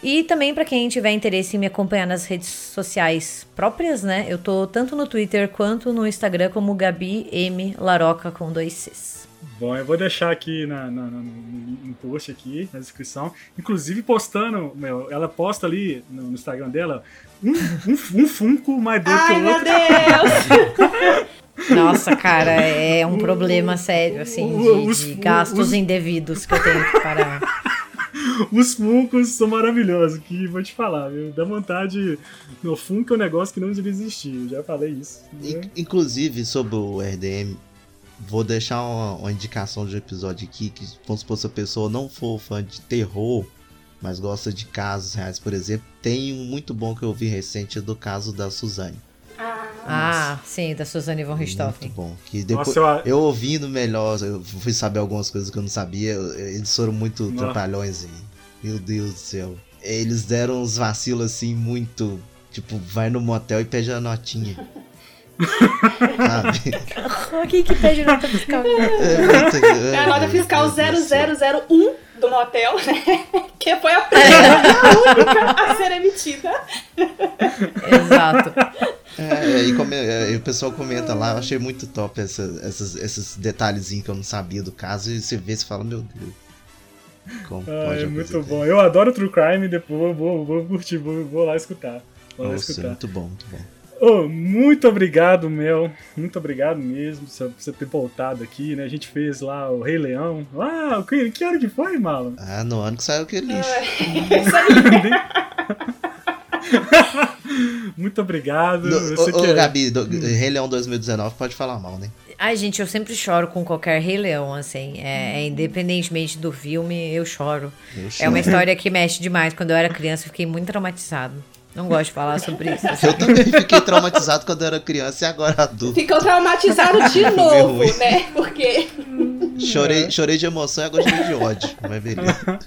[SPEAKER 3] E também para quem tiver interesse em me acompanhar nas redes sociais próprias, né? Eu tô tanto no Twitter quanto no Instagram como Gabi M Laroca com dois Cs.
[SPEAKER 1] Bom, eu vou deixar aqui na, na- na- no, post aqui, na descrição. Inclusive postando, meu, ela posta ali no, no Instagram dela um, um, um Funko mais doido que
[SPEAKER 4] Ai,
[SPEAKER 1] o
[SPEAKER 4] meu
[SPEAKER 1] outro.
[SPEAKER 4] Deus!
[SPEAKER 3] Nossa, cara, é um problema sério, assim, de,
[SPEAKER 1] Os-
[SPEAKER 3] de gastos
[SPEAKER 1] os-
[SPEAKER 3] indevidos que eu tenho que parar.
[SPEAKER 1] Os Funkos são maravilhosos, que vou te falar, viu? Dá vontade. No Funko é um negócio que não devia existir, eu já falei isso. né?
[SPEAKER 2] In- Inclusive, sobre o RDM, vou deixar uma, uma indicação de um episódio aqui que, vamos supor, se a pessoa não for fã de terror, mas gosta de casos reais, por exemplo, tem um muito bom que eu vi recente do caso da Suzane.
[SPEAKER 4] Ah,
[SPEAKER 3] Ah, sim, da Suzane von
[SPEAKER 2] Muito
[SPEAKER 3] Richthofen.
[SPEAKER 2] bom. Que depois,
[SPEAKER 1] Nossa, eu-
[SPEAKER 2] eu ouvindo melhor, eu fui saber algumas coisas que eu não sabia. Eles foram muito
[SPEAKER 1] Nossa.
[SPEAKER 2] trapalhões. E, meu Deus do céu. Eles deram uns vacilos assim, muito. Tipo, vai no motel e pede a notinha.
[SPEAKER 3] Quem que pede nota fiscal?
[SPEAKER 2] É,
[SPEAKER 4] é a nota fiscal
[SPEAKER 2] do céu.
[SPEAKER 4] 0001 do motel, né? Que foi a primeira a única a ser emitida.
[SPEAKER 3] Exato.
[SPEAKER 2] É, e, come- é, e o pessoal comenta lá, eu achei muito top essa- essas- esses detalhezinhos que eu não sabia do caso. E você vê e fala, meu Deus. Como
[SPEAKER 1] Ah,
[SPEAKER 2] pode
[SPEAKER 1] é muito bom. Eu adoro True Crime, depois eu vou, vou curtir, vou, vou lá escutar. Vou lá
[SPEAKER 2] Nossa,
[SPEAKER 1] escutar.
[SPEAKER 2] muito bom, muito bom.
[SPEAKER 1] Ô, muito obrigado, Mel. Muito obrigado mesmo por você ter voltado aqui, né? A gente fez lá o Rei Leão. Ah, que, que ano que foi, Mala?
[SPEAKER 2] Ah, no ano que saiu aquele lixo.
[SPEAKER 1] Muito obrigado.
[SPEAKER 2] No, ô, ô,
[SPEAKER 1] é-
[SPEAKER 2] Gabi, do, Rei Leão 2019 pode falar mal, né?
[SPEAKER 3] Ai, gente, eu sempre choro com qualquer Rei Leão, assim. É, é, independentemente do filme, eu choro.
[SPEAKER 2] Eu
[SPEAKER 3] É
[SPEAKER 2] choro.
[SPEAKER 3] uma história que mexe demais. Quando eu era criança, eu fiquei muito traumatizado. Não gosto de falar sobre isso. assim.
[SPEAKER 2] Eu também fiquei traumatizado quando eu era criança e agora adulto.
[SPEAKER 4] Ficou traumatizado de novo, né? Porque
[SPEAKER 2] Chorei, chorei de emoção e agora chorei de ódio. Mas beleza.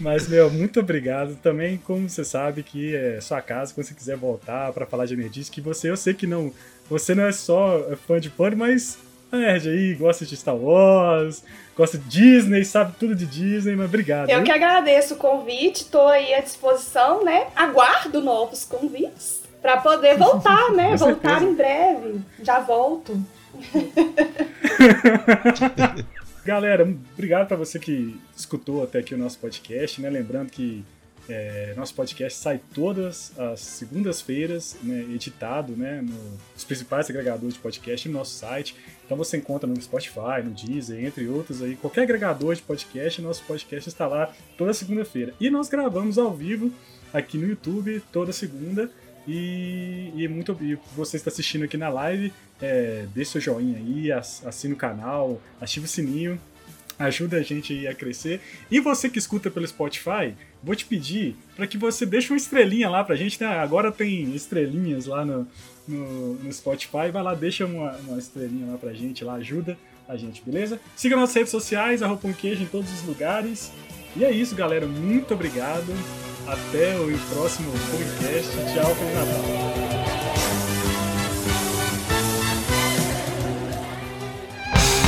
[SPEAKER 1] Mas, meu, muito obrigado. Também, como você sabe, que é sua casa, quando você quiser voltar pra falar de Nerdice, que você, eu sei que não. Você não é só fã de pano, mas é nerd aí, gosta de Star Wars, gosta de Disney, sabe tudo de Disney, mas obrigado.
[SPEAKER 4] eu
[SPEAKER 1] viu?
[SPEAKER 4] que agradeço o convite, tô aí à disposição, né? Aguardo novos convites pra poder voltar, né? Voltar em breve. Já volto.
[SPEAKER 1] Galera, obrigado pra você que escutou até aqui o nosso podcast, né? Lembrando que é, nosso podcast sai todas as segundas-feiras, né, editado, né, no- nos principais agregadores de podcast no nosso site. Então você encontra no Spotify, no Deezer, entre outros aí, qualquer agregador de podcast, nosso podcast está lá toda segunda-feira. E nós gravamos ao vivo aqui no YouTube toda segunda. E, e muito e você está assistindo aqui na live, é, deixe seu joinha aí, ass- assine o canal, ative o sininho, ajuda a gente a crescer. E você que escuta pelo Spotify, vou te pedir para que você deixe uma estrelinha lá pra gente, né? Agora tem estrelinhas lá no, no, no Spotify, vai lá, deixa uma, uma estrelinha lá pra gente, lá ajuda a gente, beleza? Siga nossas redes sociais, arroba Pão Queijo em todos os lugares. E é isso, galera. Muito obrigado. Até o próximo podcast. Tchau, Feliz Natal.